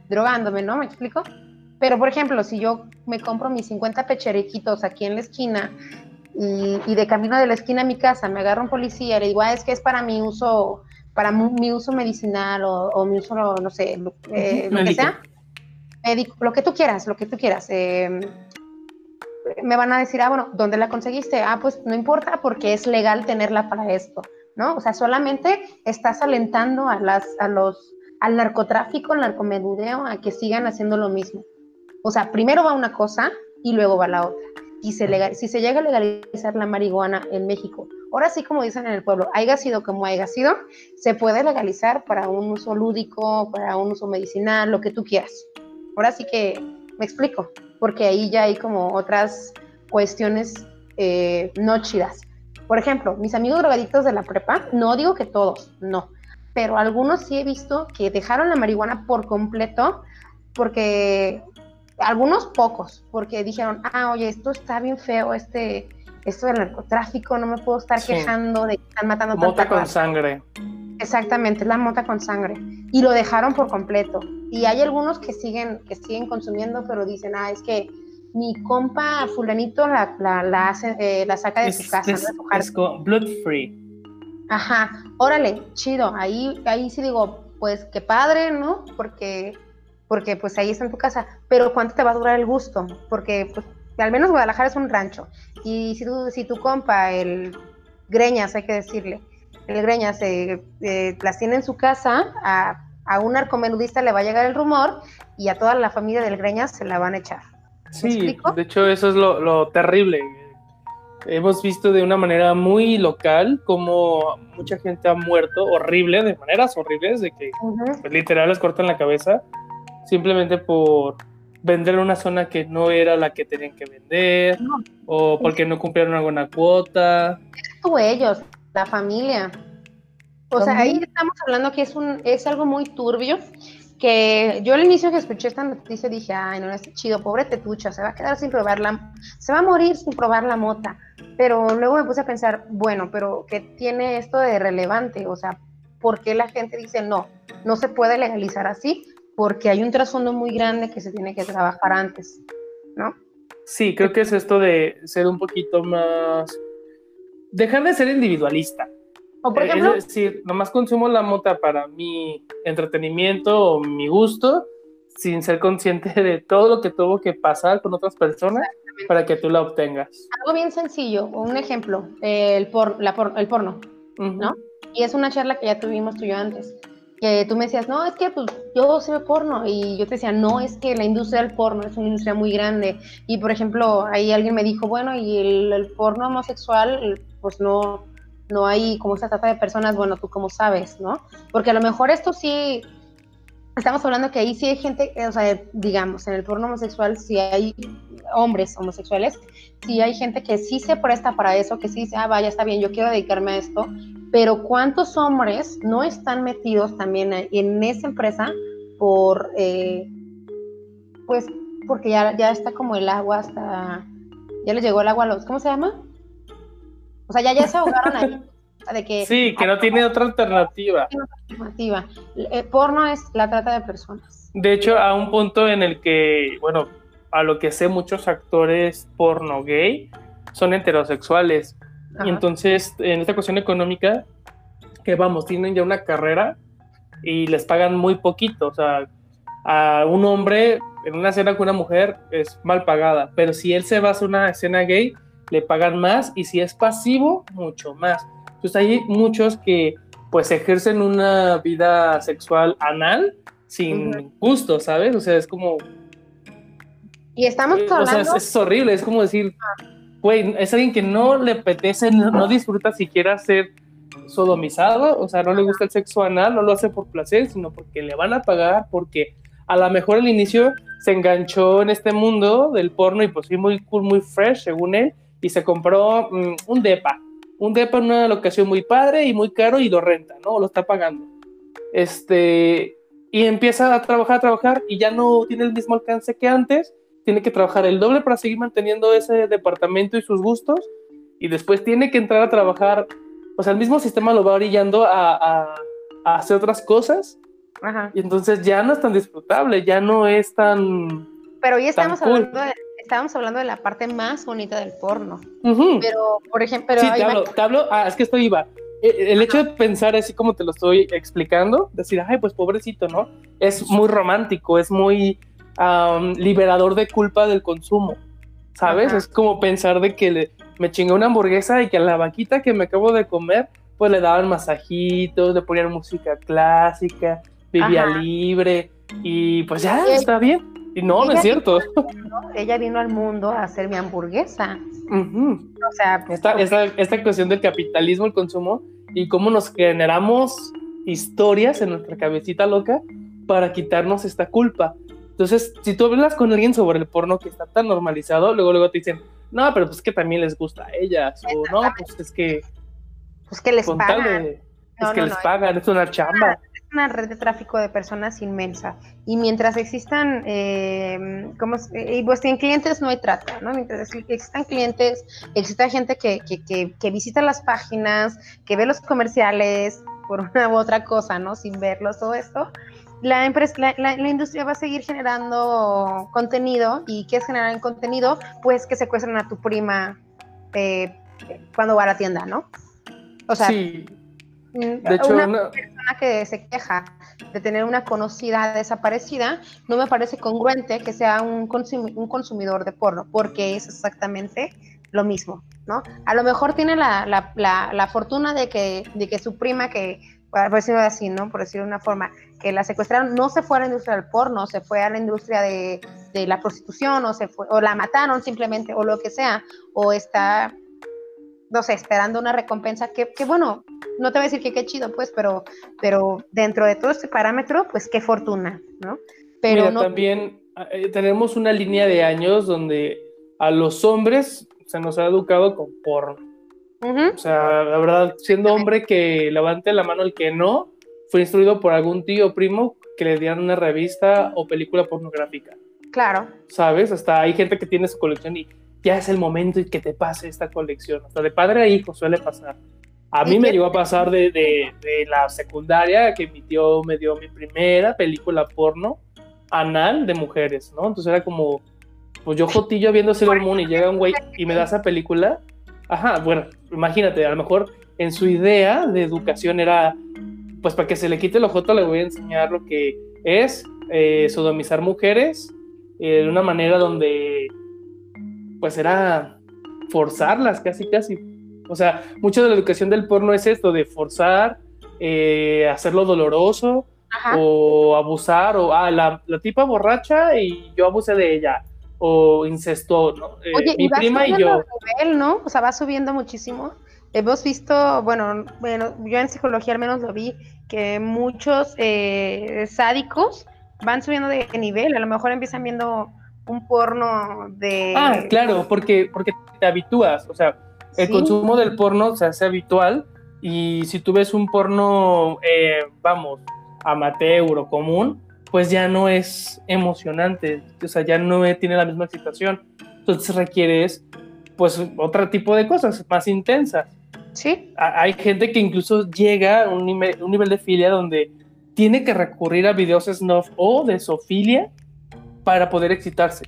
drogándome, ¿no? ¿Me explico? Pero, por ejemplo, si yo me compro mis 50 pecheriquitos aquí en la esquina y, y de camino de la esquina a mi casa me agarra un policía y le digo, "Ah, es que es para mi uso, para mi uso medicinal o, o mi uso, no sé, lo, eh, lo que sea, médico, lo que tú quieras, lo que tú quieras. eh, me van a decir, ah, bueno, ¿dónde la conseguiste? Ah, pues no importa porque es legal tenerla para esto, ¿no? O sea, solamente estás alentando a, las, a los, al narcotráfico, al narcomedudeo, a que sigan haciendo lo mismo. O sea, primero va una cosa y luego va la otra. Y se legal, si se llega a legalizar la marihuana en México, ahora sí, como dicen en el pueblo, haya sido como haya sido, se puede legalizar para un uso lúdico, para un uso medicinal, lo que tú quieras. Ahora sí que me explico, porque ahí ya hay como otras cuestiones eh, no chidas. Por ejemplo, mis amigos drogadictos de la prepa, no digo que todos, no, pero algunos sí he visto que dejaron la marihuana por completo porque algunos pocos, porque dijeron, ah, oye, esto está bien feo, este, esto del narcotráfico, no me puedo estar Sí. quejando de que están matando Mota tanta con raza". sangre. Exactamente, es la mota con sangre. Y lo dejaron por completo. Y hay algunos que siguen, que siguen consumiendo, pero dicen, ah, es que mi compa fulanito la, la, la hace, eh, la saca de Es, su casa, es- ¿no? de su jardín". es como blood free. Ajá, órale, chido. Ahí, ahí sí digo, pues qué padre, ¿no? Porque, porque pues ahí está en tu casa. Pero ¿cuánto te va a durar el gusto? Porque pues, al menos Guadalajara es un rancho. Y si tu, si tu compa, el Greñas, hay que decirle, el Greñas eh, eh, las tiene en su casa, a, a un narcomenudista le va a llegar el rumor y a toda la familia del Greñas se la van a echar. ¿Me Sí, explico? de hecho eso es lo, lo terrible. Hemos visto de una manera muy local cómo mucha gente ha muerto horrible, de maneras horribles, de que pues, literal les cortan la cabeza simplemente por vender una zona que no era la que tenían que vender No. o porque no cumplieron alguna cuota. tú ellos, la familia. O sea, ahí estamos hablando que es un es algo muy turbio que yo al inicio que escuché esta noticia dije, ay, no, no está chido, pobre Tetucha, se va a quedar sin probar la, se va a morir sin probar la mota. Pero luego me puse a pensar, bueno, pero ¿qué tiene esto de relevante? O sea, ¿por qué la gente dice no? No se puede legalizar así porque hay un trasfondo muy grande que se tiene que trabajar antes, ¿no? Sí, creo que es esto de ser un poquito más... Dejar de ser individualista. O por Eh, ejemplo, es decir, nomás consumo la mota para mi entretenimiento o mi gusto, sin ser consciente de todo lo que tuvo que pasar con otras personas para que tú la obtengas. algo bien sencillo, un ejemplo, el, por, la por- el porno. Ujú. ¿no? Y es una charla que ya tuvimos tú y yo antes, que tú me decías, no, es que pues yo sé porno, y yo te decía, no, es que la industria del porno es una industria muy grande, y por ejemplo, ahí alguien me dijo, bueno, y el, el porno homosexual, pues no, no hay como esa trata de personas, bueno, tú cómo sabes, ¿no? Porque a lo mejor esto sí, estamos hablando que ahí sí hay gente, eh, o sea, digamos, en el porno homosexual sí hay hombres homosexuales, sí hay gente que sí se presta para eso, que sí dice, ah, vaya, está bien, yo quiero dedicarme a esto, pero ¿cuántos hombres no están metidos también en esa empresa por, eh, pues, porque ya, ya está como el agua hasta, ya les llegó el agua a los, ¿cómo se llama? O sea, ya, ya se ahogaron ahí. De que Sí, que no tiene otra alternativa. alternativa. Eh, porno es la trata de personas. De hecho, a un punto en el que, bueno, a lo que sé, muchos actores porno gay son heterosexuales. Ajá. Y entonces, en esta cuestión económica, que vamos, tienen ya una carrera y les pagan muy poquito. O sea, a un hombre en una escena con una mujer es mal pagada, pero si él se va a hacer una escena gay, le pagan más y si es pasivo, mucho más. Entonces hay muchos que pues ejercen una vida sexual anal sin gusto, ¿sabes? O sea, es como Y estamos eh, o sea, hablando, es, es horrible, es como decir, güey, es alguien que no le apetece, no, no disfruta siquiera ser sodomizado, o sea, no le gusta el sexo anal, no lo hace por placer, sino porque le van a pagar, porque a lo mejor al inicio se enganchó en este mundo del porno y pues sí, muy cool, muy fresh, según él, y se compró mm, un depa, un depa en una locación muy padre y muy caro y lo renta, ¿no? Lo está pagando. Este, y empieza a trabajar, a trabajar y ya no tiene el mismo alcance que antes, tiene que trabajar el doble para seguir manteniendo ese departamento y sus gustos y después tiene que entrar a trabajar, o sea, el mismo sistema lo va orillando a, a- a hacer otras cosas Ajá. y entonces ya no es tan disfrutable, ya no es tan... pero hoy estamos cool. hablando de, estábamos hablando de la parte más bonita del porno. Pero, por ejemplo, sí, te hablo, te hablo, ah, es que esto iba. Eh, El hecho de pensar así como te lo estoy explicando, decir, ay, pues pobrecito, ¿no? Es muy romántico, es muy am, liberador de culpa del consumo, ¿sabes? Ajá. Es como pensar de que le- me chingué una hamburguesa y que a la vaquita que me acabo de comer, pues le daban masajitos, le ponían música clásica, vivía Ajá. libre y pues ya, está bien. Y no, no es cierto. ella vino al mundo a hacer mi hamburguesa. O sea, esta, esta, esta cuestión del capitalismo, el consumo y cómo nos generamos historias en nuestra cabecita loca para quitarnos esta culpa. Entonces, si tú hablas con alguien sobre el porno que está tan normalizado, luego luego te dicen, no, pero pues que también les gusta a ellas, o no, pues es que pues que les pagan. de- es que no, les pagan, es una chamba. Una red de tráfico de personas inmensa. Y mientras existan, eh, como, y pues en clientes no hay trata, ¿no? Mientras existan clientes, exista gente que, que, que, visita las páginas, que ve los comerciales por una u otra cosa, ¿no? Sin verlos, todo esto. La, empresa, la, la, industria va a seguir generando contenido y ¿qué es generar el contenido? Pues que secuestran a tu prima eh, cuando va a la tienda, ¿no? O sea, sí. De hecho, una, una, persona que se queja de tener una conocida desaparecida, no me parece congruente que sea un, consum un consumidor de porno, porque es exactamente lo mismo, ¿no? A lo mejor tiene la, la, la, la fortuna de que, de que su prima, que, por decirlo así, ¿no? Por decirlo de una forma, que la secuestraron, no se fue a la industria del porno, se fue a la industria de, de la prostitución, o, se fue, o la mataron simplemente, o lo que sea, o está no sé, esperando una recompensa que, que, bueno, no te voy a decir que qué chido, pues, pero, pero dentro de todo este parámetro, pues qué fortuna, ¿no? Pero Mira, no... también eh, tenemos una línea de años donde a los hombres se nos ha educado con porno. Uh -huh. O sea, la verdad, siendo hombre que levante la mano el que no, fue instruido por algún tío o primo que le dieran una revista o película pornográfica. Claro. ¿Sabes? Hasta hay gente que tiene su colección y ya es el momento y que te pase esta colección. Hasta de padre a hijo suele pasar. A mí me llegó a pasar de, de, de, la secundaria que mi tío me dio mi primera película porno anal de mujeres, ¿no? Entonces era como, pues yo jotillo viendo Sailor Moon y llega un güey y me da esa película. Ajá, bueno, imagínate, a lo mejor en su idea de educación era, pues para que se le quite el ojoto le voy a enseñar lo que es eh, sodomizar mujeres eh, de una manera donde pues era forzarlas casi, casi. O sea, mucho de la educación del porno es esto, de forzar, eh, hacerlo doloroso, Ajá. o abusar, o ah, la, la, tipa borracha y yo abusé de ella, o incestó, ¿no? Eh, Oye, mi y prima y yo. Nivel, ¿no? O sea, va subiendo muchísimo. Hemos visto, bueno, bueno, yo en psicología al menos lo vi, que muchos eh, sádicos van subiendo de nivel, a lo mejor empiezan viendo un porno de... Ah, claro, porque, porque te habitúas, o sea, el ¿Sí? consumo del porno se hace habitual y si tú ves un porno, eh, vamos, amateur o común, pues ya no es emocionante, o sea, ya no tiene la misma excitación. Entonces requieres, pues, otro tipo de cosas más intensas. Sí. Hay gente que incluso llega a un nivel, un nivel de filia donde tiene que recurrir a videos snuff o de sofilia para poder excitarse.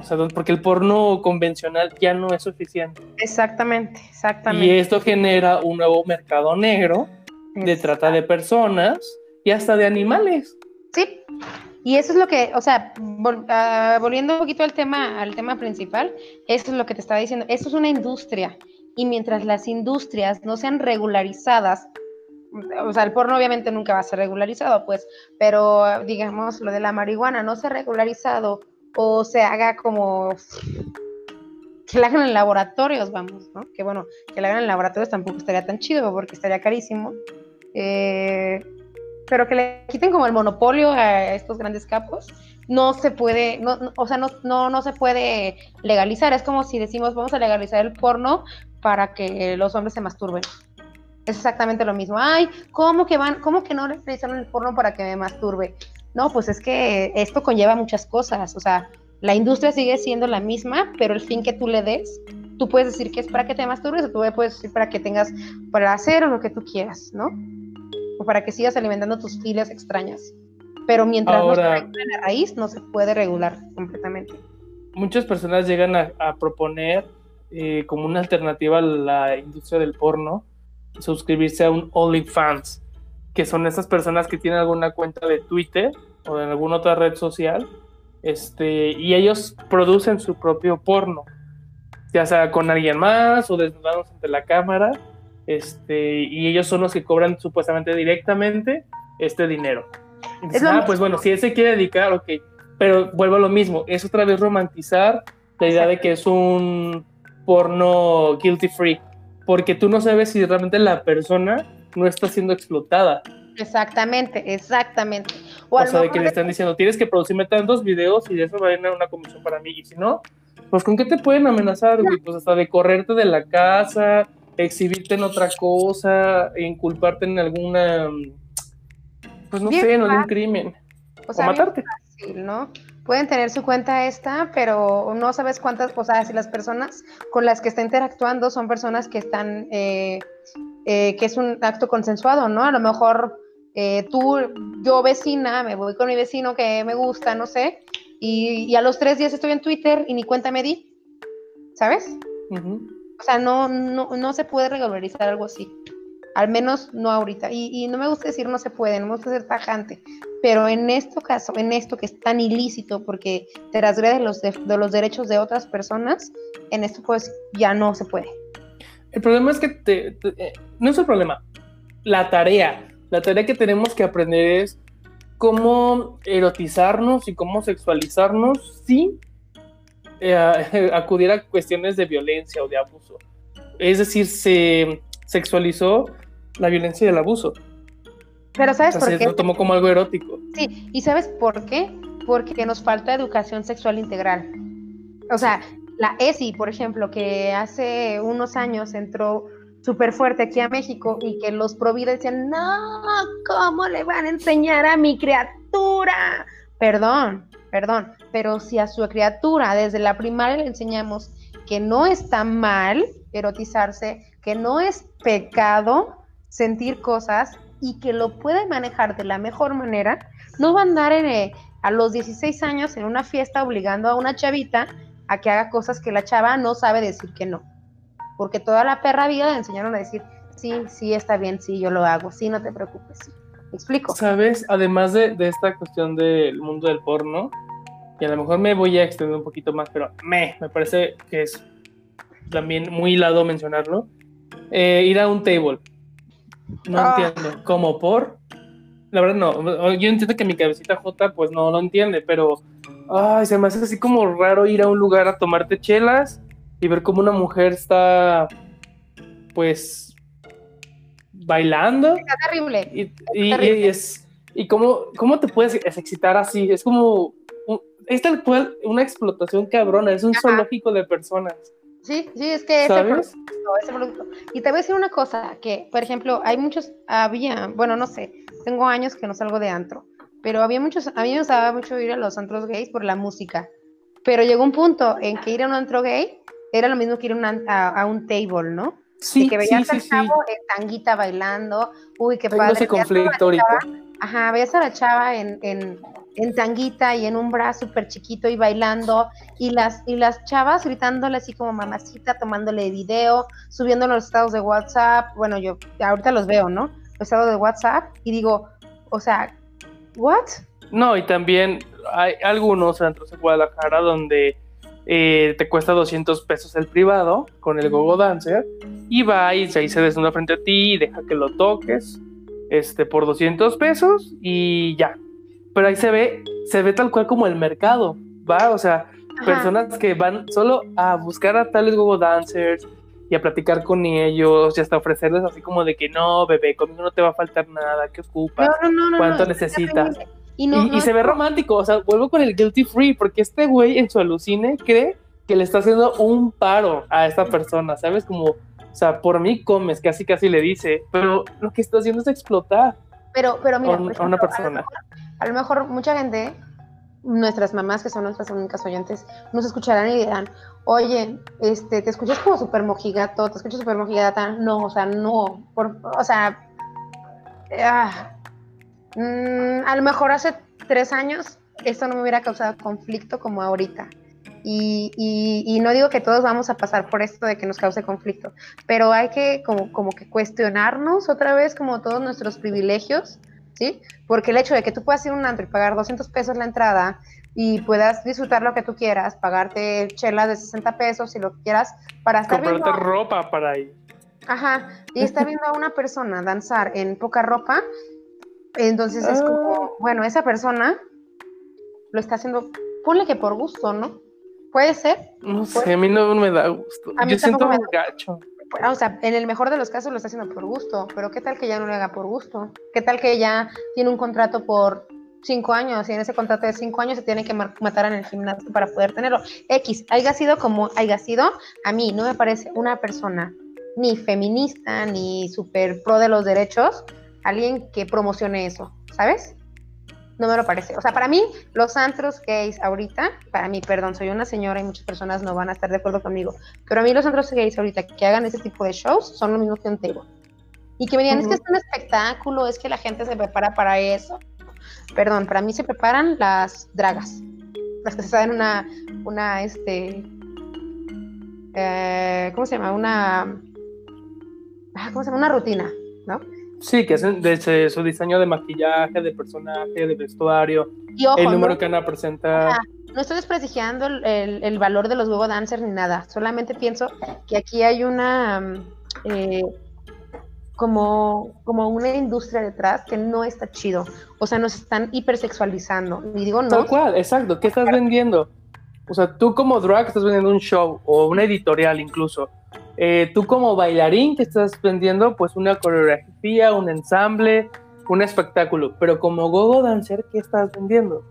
O sea, porque el porno convencional ya no es suficiente. Exactamente, exactamente. Y esto genera un nuevo mercado negro de trata de personas y hasta de animales. Sí. Y eso es lo que, o sea, vol uh, volviendo un poquito al tema, al tema principal, eso es lo que te estaba diciendo. Esto es una industria. Y mientras las industrias no sean regularizadas, o sea, el porno obviamente nunca va a ser regularizado, pues, pero digamos, lo de la marihuana no se ha regularizado o se haga como que la hagan en laboratorios, vamos, ¿no? Que bueno, que la hagan en laboratorios tampoco estaría tan chido porque estaría carísimo. Eh, pero que le quiten como el monopolio a estos grandes capos, no se puede, no, no, o sea, no, no, no se puede legalizar. Es como si decimos, vamos a legalizar el porno para que los hombres se masturben. Es exactamente lo mismo. Ay, ¿cómo que van, cómo que no legalizaron el porno para que me masturbe? No, pues es que esto conlleva muchas cosas. O sea, la industria sigue siendo la misma, pero el fin que tú le des, tú puedes decir que es para que te masturbes o tú puedes decir para que tengas placer o lo que tú quieras, ¿no? O para que sigas alimentando tus filas extrañas. Pero mientras Ahora, no se en la raíz, no se puede regular completamente. Muchas personas llegan a, a proponer eh, como una alternativa a la industria del porno suscribirse a un OnlyFans, que son esas personas que tienen alguna cuenta de Twitter o en alguna otra red social, este, y ellos producen su propio porno, ya sea con alguien más o desnudados ante la cámara, este, y ellos son los que cobran supuestamente directamente este dinero. Entonces, ah, pues bueno, si él se quiere dedicar, ok, pero vuelvo a lo mismo, es otra vez romantizar la idea de que es un porno guilty free, porque tú no sabes si realmente la persona no está siendo explotada. Exactamente, exactamente. O, o sea, de que le están diciendo, tienes que producirme tantos videos y de eso va a venir una comisión para mí. Y si no, pues ¿con qué te pueden amenazar, güey? Pues hasta de correrte de la casa, exhibirte en otra cosa, inculparte en alguna pues no sé, es un crimen. O, sea, matarte. Fácil, ¿no? Pueden tener su cuenta esta, pero no sabes cuántas, o sea, si las personas con las que está interactuando son personas que están, eh, eh, que es un acto consensuado, ¿no? A lo mejor eh, tú, yo vecina, me voy con mi vecino que me gusta, no sé, y, a los tres días estoy en Twitter y ni cuenta me di, ¿sabes? O sea, no, no, no se puede regularizar algo así. Al menos no ahorita. Y, no me gusta decir no se puede, no me gusta ser tajante. Pero en este caso, en esto que es tan ilícito porque transgrede los, de, los derechos de otras personas, en esto pues ya no se puede. El problema es que te, eh, no es el problema. La tarea, la tarea que tenemos que aprender es cómo erotizarnos y cómo sexualizarnos sin eh, acudir a cuestiones de violencia o de abuso. Es decir, se sexualizó la violencia y el abuso. Pero ¿sabes por qué? Lo tomó como algo erótico. Sí, ¿y sabes por qué? Porque nos falta educación sexual integral. O sea, la ESI, por ejemplo, que hace unos años entró súper fuerte aquí a México y que los Provida decían, no, ¿cómo le van a enseñar a mi criatura? Perdón, perdón, pero si a su criatura desde la primaria le enseñamos que no está mal erotizarse, que no es pecado, sentir cosas y que lo puede manejar de la mejor manera, no va a andar eh, a los 16 años en una fiesta obligando a una chavita a que haga cosas que la chava no sabe decir que no. Porque toda la perra vida le enseñaron a decir, sí, sí, está bien, sí, yo lo hago, sí, no te preocupes. ¿Me explico? Sabes, además de, de esta cuestión del mundo del porno, y a lo mejor me voy a extender un poquito más, pero me, me parece que es también muy hilado mencionarlo, eh, ir a un table. No ah. entiendo. ¿Cómo por? La verdad no. Yo entiendo que mi cabecita J pues no lo entiende, pero ay, se me hace así como raro ir a un lugar a tomarte chelas y ver cómo una mujer está pues bailando. Está terrible. Y, es y cómo, cómo te puedes excitar así. Es como es tal cual una explotación cabrona, es un zoológico de personas. Sí, sí, es que ese producto, ese producto. Y te voy a decir una cosa, que por ejemplo, hay muchos, había, bueno, no sé, tengo años que no salgo de antro, pero había muchos, a mí me gustaba mucho ir a los antros gays por la música, pero llegó un punto en que ir a un antro gay era lo mismo que ir a, un table, ¿no? Sí, que veías al chavo en tanguita bailando, uy, qué padre. ese conflicto ahorita. Ajá, veías a la chava en, en en tanguita y en un brazo súper chiquito y bailando, y las, y las chavas gritándole así como mamacita, tomándole video, subiendo los estados de WhatsApp, bueno, yo ahorita los veo, ¿no? Los estados de WhatsApp, y digo, o sea, ¿what? No, y también hay algunos centros de Guadalajara donde eh, te cuesta 200 pesos el privado con el Gogo Dancer, y va y se desnuda frente a ti y deja que lo toques este, por 200 pesos y ya, pero ahí se ve, se ve tal cual como el mercado, ¿va? O sea, personas que van solo a buscar a tales Google Dancers y a platicar con ellos y hasta ofrecerles así como de que no, bebé, conmigo no te va a faltar nada, ¿qué ocupas? ¿Cuánto necesitas? Y, se ve romántico, o sea, vuelvo con el guilty free, porque este güey en su alucine cree que le está haciendo un paro a esta persona, ¿sabes? Como, o sea, por mí comes, casi casi le dice, pero lo que está haciendo es explotar. Pero, pero mira, a, una persona a lo mejor mucha gente, nuestras mamás, que son nuestras únicas oyentes, nos escucharán y dirán, oye, este, te escuchas como súper mojigato, te escuchas súper mojigata. No, o sea, no. o sea, ah, mm, a lo mejor hace tres años esto no me hubiera causado conflicto como ahorita. Y, y, no digo que todos vamos a pasar por esto de que nos cause conflicto, pero hay que como, como que cuestionarnos otra vez como todos nuestros privilegios ¿sí? Porque el hecho de que tú puedas ir a un antro y pagar 200 pesos la entrada y puedas disfrutar lo que tú quieras, pagarte chelas de 60 pesos si lo quieras, para estar Comprarte ropa para ir. Ajá, y estar viendo a una persona danzar en poca ropa, entonces es como, ah. bueno, esa persona lo está haciendo, ponle que por gusto, ¿no? Puede ser. No sé, a mí no me da gusto. Yo siento me gacho. Ah, o sea, en el mejor de los casos lo está haciendo por gusto, pero ¿qué tal que ya no lo haga por gusto? ¿Qué tal que ya tiene un contrato por cinco años y en ese contrato de cinco años se tiene que matar en el gimnasio para poder tenerlo? X, haya sido como haya sido, a mí no me parece una persona ni feminista ni super pro de los derechos, alguien que promocione eso, ¿sabes? No me lo parece. O sea, para mí, los antros gays ahorita, para mí, perdón, soy una señora y muchas personas no van a estar de acuerdo conmigo, pero a mí los antros gays ahorita que hagan ese tipo de shows son lo mismo que un table. Y que me digan, es que es un espectáculo, es que la gente se prepara para eso. Perdón, para mí se preparan las dragas, las que se saben una, una, este, eh, ¿cómo se llama? Una, ah, ¿cómo se llama? Una rutina. Sí, que hacen desde su diseño de maquillaje, de personaje, de vestuario, Y ojo, el número no, que van a presentar. No estoy desprestigiando el, el- el valor de los huevo dancers ni nada. Solamente pienso que aquí hay una mm, eh, como, como una industria detrás que no está chido. O sea, nos están hipersexualizando. Y digo no. Tal cual, exacto. ¿Qué estás vendiendo? O sea, tú como drag estás vendiendo un show o una editorial incluso. Eh, tú como bailarín que estás vendiendo pues una coreografía, un ensamble, un espectáculo. Pero como gogo dancer, ¿qué estás vendiendo?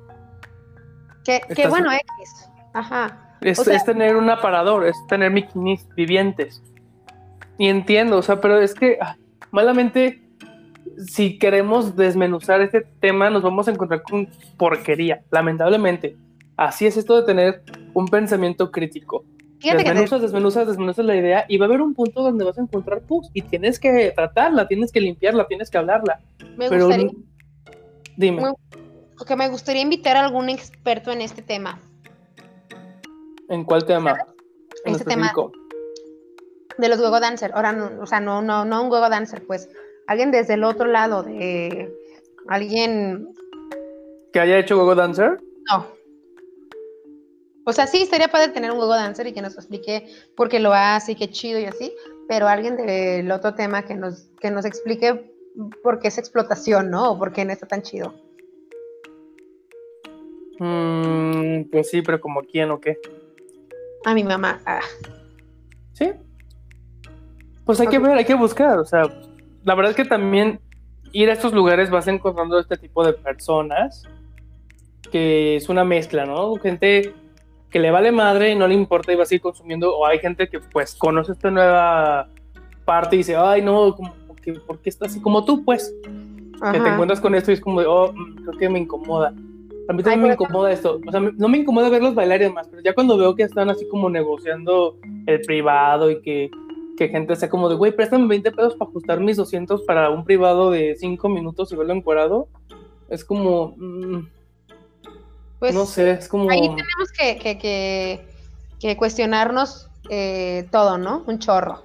Que, bueno, X. Ajá. Es, O sea- es tener un aparador, es tener miquinis vivientes. Y entiendo, o sea, pero es que ah, malamente, si queremos desmenuzar este tema, nos vamos a encontrar con porquería, lamentablemente. Así es esto de tener un pensamiento crítico. Fíjate que te- Desmenuzas, desmenuzas, desmenuzas la idea y va a haber un punto donde vas a encontrar pus y tienes que tratarla, tienes que limpiarla, tienes que hablarla. me pero gustaría, dime, que me gustaría invitar a algún experto en este tema. ¿en cuál tema? En Este tema. de los juego dancer. Ahora, no, o sea, no, no, no un juego dancer, pues alguien desde el otro lado, de alguien, ¿Que haya hecho Gogo Dancer? no. O sea, sí, estaría padre tener un juego dancer y que nos explique por qué lo hace y qué chido y así, pero alguien del otro tema que nos, que nos explique por qué es explotación, ¿no? O por qué no está tan chido. Mm, pues sí, pero como quién o qué. A mi mamá. ah. Sí. Pues hay que ver, hay que buscar. O sea, la verdad es que también ir a estos lugares vas encontrando este tipo de personas que es una mezcla, ¿no? Gente que le vale madre y no le importa y va a seguir consumiendo. O hay gente que pues conoce esta nueva parte y dice, ay, no, como que, ¿por qué está así? Como tú, pues, que te Ajá. encuentras con esto y es como de, oh, mm, creo que me incomoda. A mí Ay, también me por incomoda esto. O sea, me- no me incomoda verlos bailar y demás, pero ya cuando veo que están así como negociando el privado y que, que gente sea como de, güey, préstame 20 pesos para ajustar mis 200 para un privado de 5 minutos y verlo encuadrado, es como, mm, Pues, no sé, es como... Ahí tenemos que, que, que, que cuestionarnos eh, todo, ¿no? Un chorro.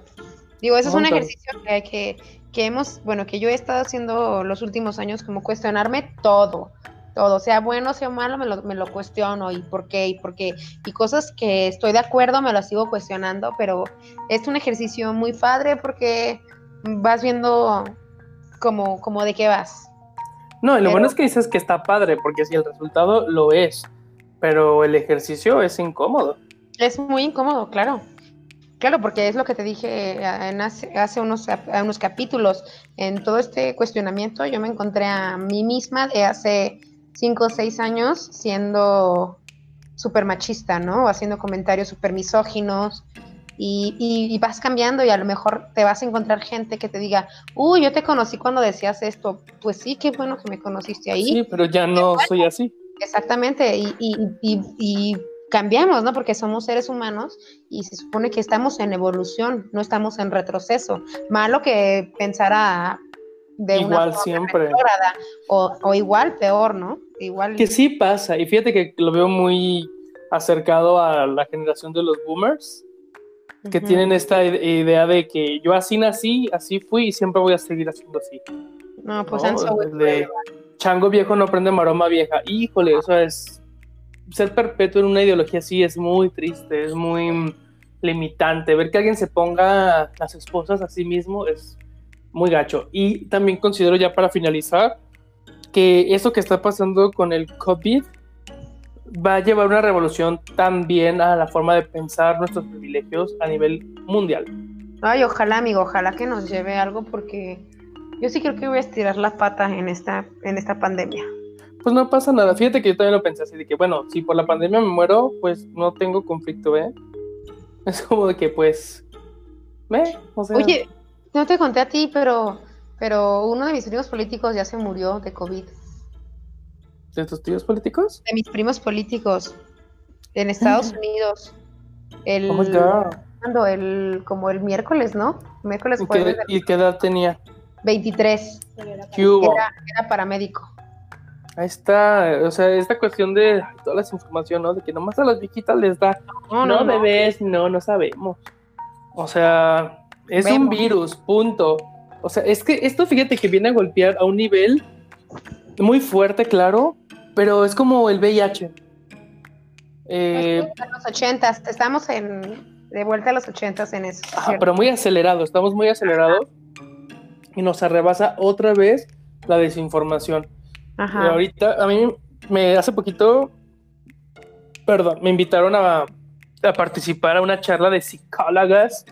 Digo, eso es un ejercicio que, que, que hemos, bueno, que yo he estado haciendo los últimos años, como cuestionarme todo, todo, sea bueno, sea malo, me lo, me lo cuestiono, y por qué, y por qué, y cosas que estoy de acuerdo, me las sigo cuestionando, pero es un ejercicio muy padre porque vas viendo como, como de qué vas. No, y lo pero- bueno es que dices que está padre, porque si el resultado lo es, pero el ejercicio es incómodo. Es muy incómodo, claro. Claro, porque es lo que te dije eh, en hace, hace unos, unos capítulos. En todo este cuestionamiento yo me encontré a mí misma de hace cinco o seis años siendo súper machista, ¿no? Haciendo comentarios súper misóginos. Y, y- y vas cambiando y a lo mejor te vas a encontrar gente que te diga, uy, yo te conocí cuando decías esto. Pues sí, qué bueno que me conociste ahí. Sí, pero ya no soy así. Exactamente, y, cambiamos, ¿no? Porque somos seres humanos y se supone que estamos en evolución, no estamos en retroceso. Malo que pensara de una Igual forma siempre. o, o igual peor, ¿no? Igual. Que sí pasa, y fíjate que lo veo muy acercado a la generación de los boomers, que tienen esta ide- idea de que yo así nací, así fui y siempre voy a seguir haciendo así. No, pues ¿no? De chango viejo no prende maroma vieja. Híjole, o sea, es ser perpetuo en una ideología así es muy triste, es muy limitante. Ver que alguien se ponga las esposas a sí mismo es muy gacho. Y también considero ya para finalizar que eso que está pasando con el COVID va a llevar una revolución también a la forma de pensar nuestros privilegios a nivel mundial. Ay, ojalá, amigo, ojalá que nos lleve algo porque yo sí creo que voy a estirar la pata en esta, en esta pandemia. Pues no pasa nada. Fíjate que yo también lo pensé así de que, bueno, si por la pandemia me muero, pues no tengo conflicto, ¿eh? Es como de que, pues, sea, Oye, no te conté a ti, pero, pero uno de mis amigos políticos ya se murió de COVID. ¿De tus tíos políticos? De mis primos políticos en Estados Unidos. El, Oh. ¿cuándo? el, como el miércoles, ¿no? Miércoles ¿Y qué, y qué edad tenía? 23. ¿Qué hubo? Era, era paramédico. Ahí está, o sea, esta cuestión de toda la información, ¿no? De que nomás a las viejitas les da. No, No, no, bebés, no, no sabemos. O sea, es un virus, punto. O sea, es que esto, fíjate que viene a golpear a un nivel muy fuerte, claro, pero es como el VIH. Eh, en los ochentas, estamos en, de vuelta a los ochentas en eso. pero muy acelerado, estamos muy acelerados y nos arrebasa otra vez la desinformación. Y Ajá. ahorita, a mí me hace poquito, perdón, me invitaron a, a participar a una charla de psicólogas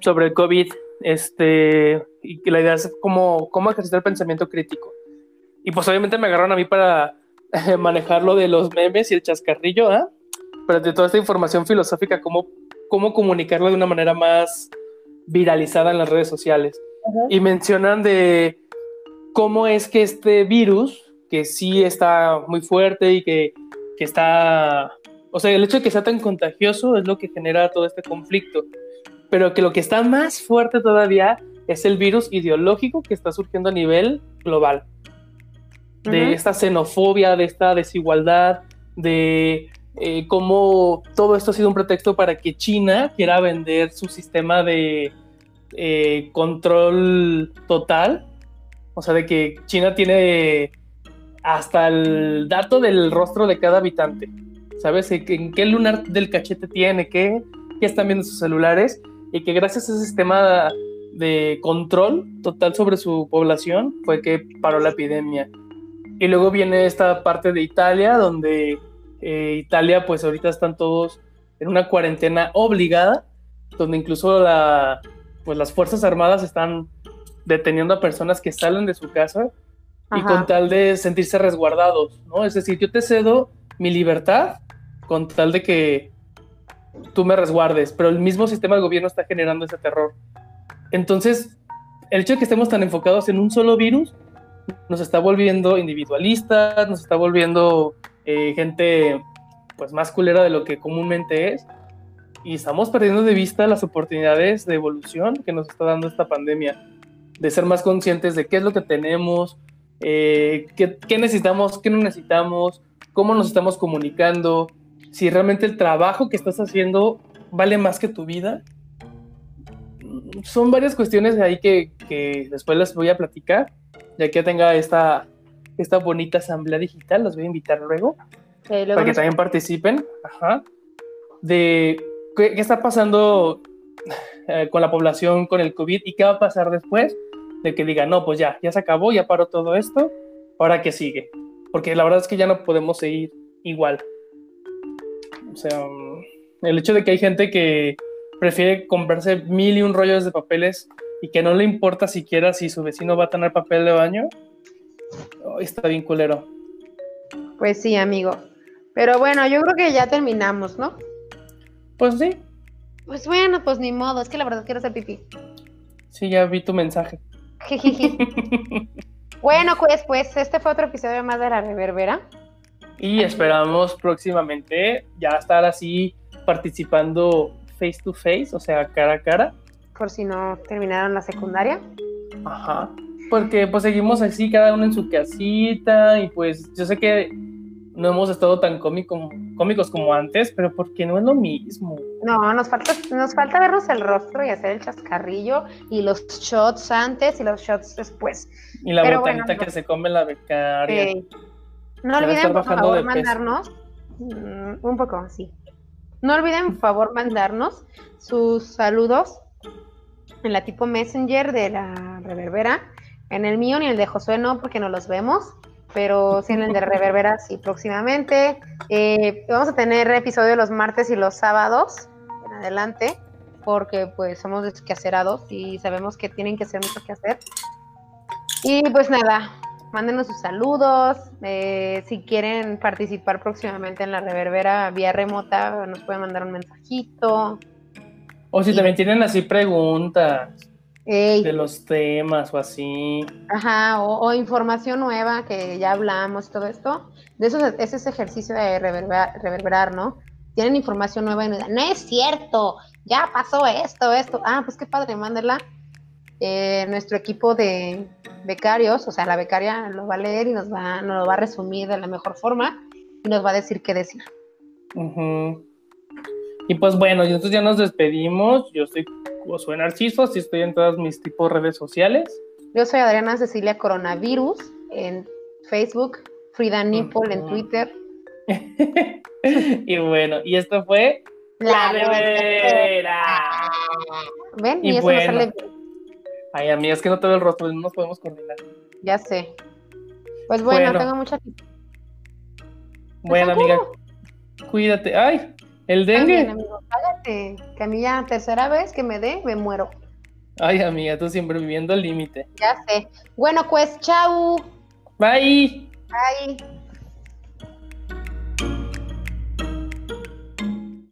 sobre el COVID, este, y la idea es cómo, cómo ejercitar el pensamiento crítico. Y pues obviamente me agarraron a mí para eh, manejar lo de los memes y el chascarrillo, ¿ah? Pero de toda esta información filosófica, cómo, cómo comunicarla de una manera más viralizada en las redes sociales. Y mencionan de cómo es que este virus, que sí está muy fuerte y que, que está, o sea, el hecho de que sea tan contagioso es lo que genera todo este conflicto, pero que lo que está más fuerte todavía es el virus ideológico que está surgiendo a nivel global, de esta xenofobia, de esta desigualdad, de eh, cómo todo esto ha sido un pretexto para que China quiera vender su sistema de eh, control total. O sea, de que China tiene hasta el dato del rostro de cada habitante. ¿Sabes? En en qué lunar del cachete tiene, qué, qué están viendo sus celulares. Y que gracias a ese sistema de control total sobre su población fue que paró la epidemia. Y luego viene esta parte de Italia, donde eh, Italia, pues ahorita están todos en una cuarentena obligada, donde incluso la, pues las Fuerzas Armadas están deteniendo a personas que salen de su casa y con tal de sentirse resguardados, ¿no? Es decir, yo te cedo mi libertad con tal de que tú me resguardes, pero el mismo sistema de gobierno está generando ese terror. Entonces, el hecho de que estemos tan enfocados en un solo virus nos está volviendo individualistas, nos está volviendo eh, gente pues más culera de lo que comúnmente es y estamos perdiendo de vista las oportunidades de evolución que nos está dando esta pandemia, de ser más conscientes de qué es lo que tenemos, eh, qué, qué necesitamos, qué no necesitamos, cómo nos estamos comunicando, si realmente el trabajo que estás haciendo vale más que tu vida. Son varias cuestiones ahí que, que después les voy a platicar, ya que tenga esta, esta bonita asamblea digital, los voy a invitar luego Eh, luego para que también participen, ajá, de qué, qué está pasando eh, con la población con el COVID y qué va a pasar después de que digan, no, pues ya, ya se acabó, ya paró todo esto, ahora qué sigue. Porque la verdad es que ya no podemos seguir igual. O sea, mm, el hecho de que hay gente que prefiere comprarse mil y un rollos de papeles y que no le importa siquiera si su vecino va a tener papel de baño, oh, está bien culero. Pues sí, amigo. Pero bueno, yo creo que ya terminamos, ¿no? Pues sí, Pues bueno, pues ni modo, es que la verdad quiero hacer pipí. sí, ya vi tu mensaje. Bueno, pues, pues este fue otro episodio más de la reverbera. Y esperamos próximamente ya estar así participando face to face, o sea, cara a cara. Por si no terminaron la secundaria. Ajá. Porque pues seguimos así, cada uno en su casita, y pues yo sé que no hemos estado tan cómico- cómicos como antes, pero porque no es lo mismo. No, nos falta, nos falta vernos el rostro y hacer el chascarrillo y los shots antes y los shots después. Y la Pero botanita bueno, no. que se come la becaria. Eh, no olviden, por favor, mandarnos mm, un poco, sí. No olviden, por favor, mandarnos sus saludos en la tipo Messenger de la Reverbera. En el mío ni el de Josué no, porque no los vemos, pero sí en el de Reverbera sí próximamente. Eh, vamos a tener episodio los martes y los sábados en adelante, porque pues somos desquacerados y sabemos que tienen que hacer mucho que hacer. Y pues nada, mándenos sus saludos. eh, si quieren participar próximamente en la reverbera vía remota, nos pueden mandar un mensajito. O si también tienen así preguntas. Ey, de los temas o así. Ajá, o, o información nueva que ya hablamos todo esto. De eso es, es ese ejercicio de reverberar, reverberar, ¿no? Tienen información nueva y nos dicen, no es cierto, ya pasó esto, esto. Ah, pues qué padre, mándela. Eh, nuestro equipo de becarios, o sea, la becaria lo va a leer y nos va, nos lo va a resumir de la mejor forma y nos va a decir qué decir. Ujú. Y pues bueno, y nosotros ya nos despedimos. Yo soy Josué Narciso, así estoy en todas mis tipos de redes sociales. Yo soy Adriana Cecilia Coronavirus en Facebook, Frida Nipple en. Twitter. y bueno, y esto fue La Reverbera. ¿Ven? Y Y, eso bueno. no sale bien. Ay, amiga, es que no te veo el rostro, no nos podemos coordinar. Ya sé. Pues bueno, Bueno. tengo mucha Bueno, amiga, cuídate. Ay, el dengue. amigo, cállate, que a mí ya tercera vez que me dé, me muero. Ay, amiga, tú siempre viviendo al límite. Ya sé. Bueno, pues, chau. Bye. Bye.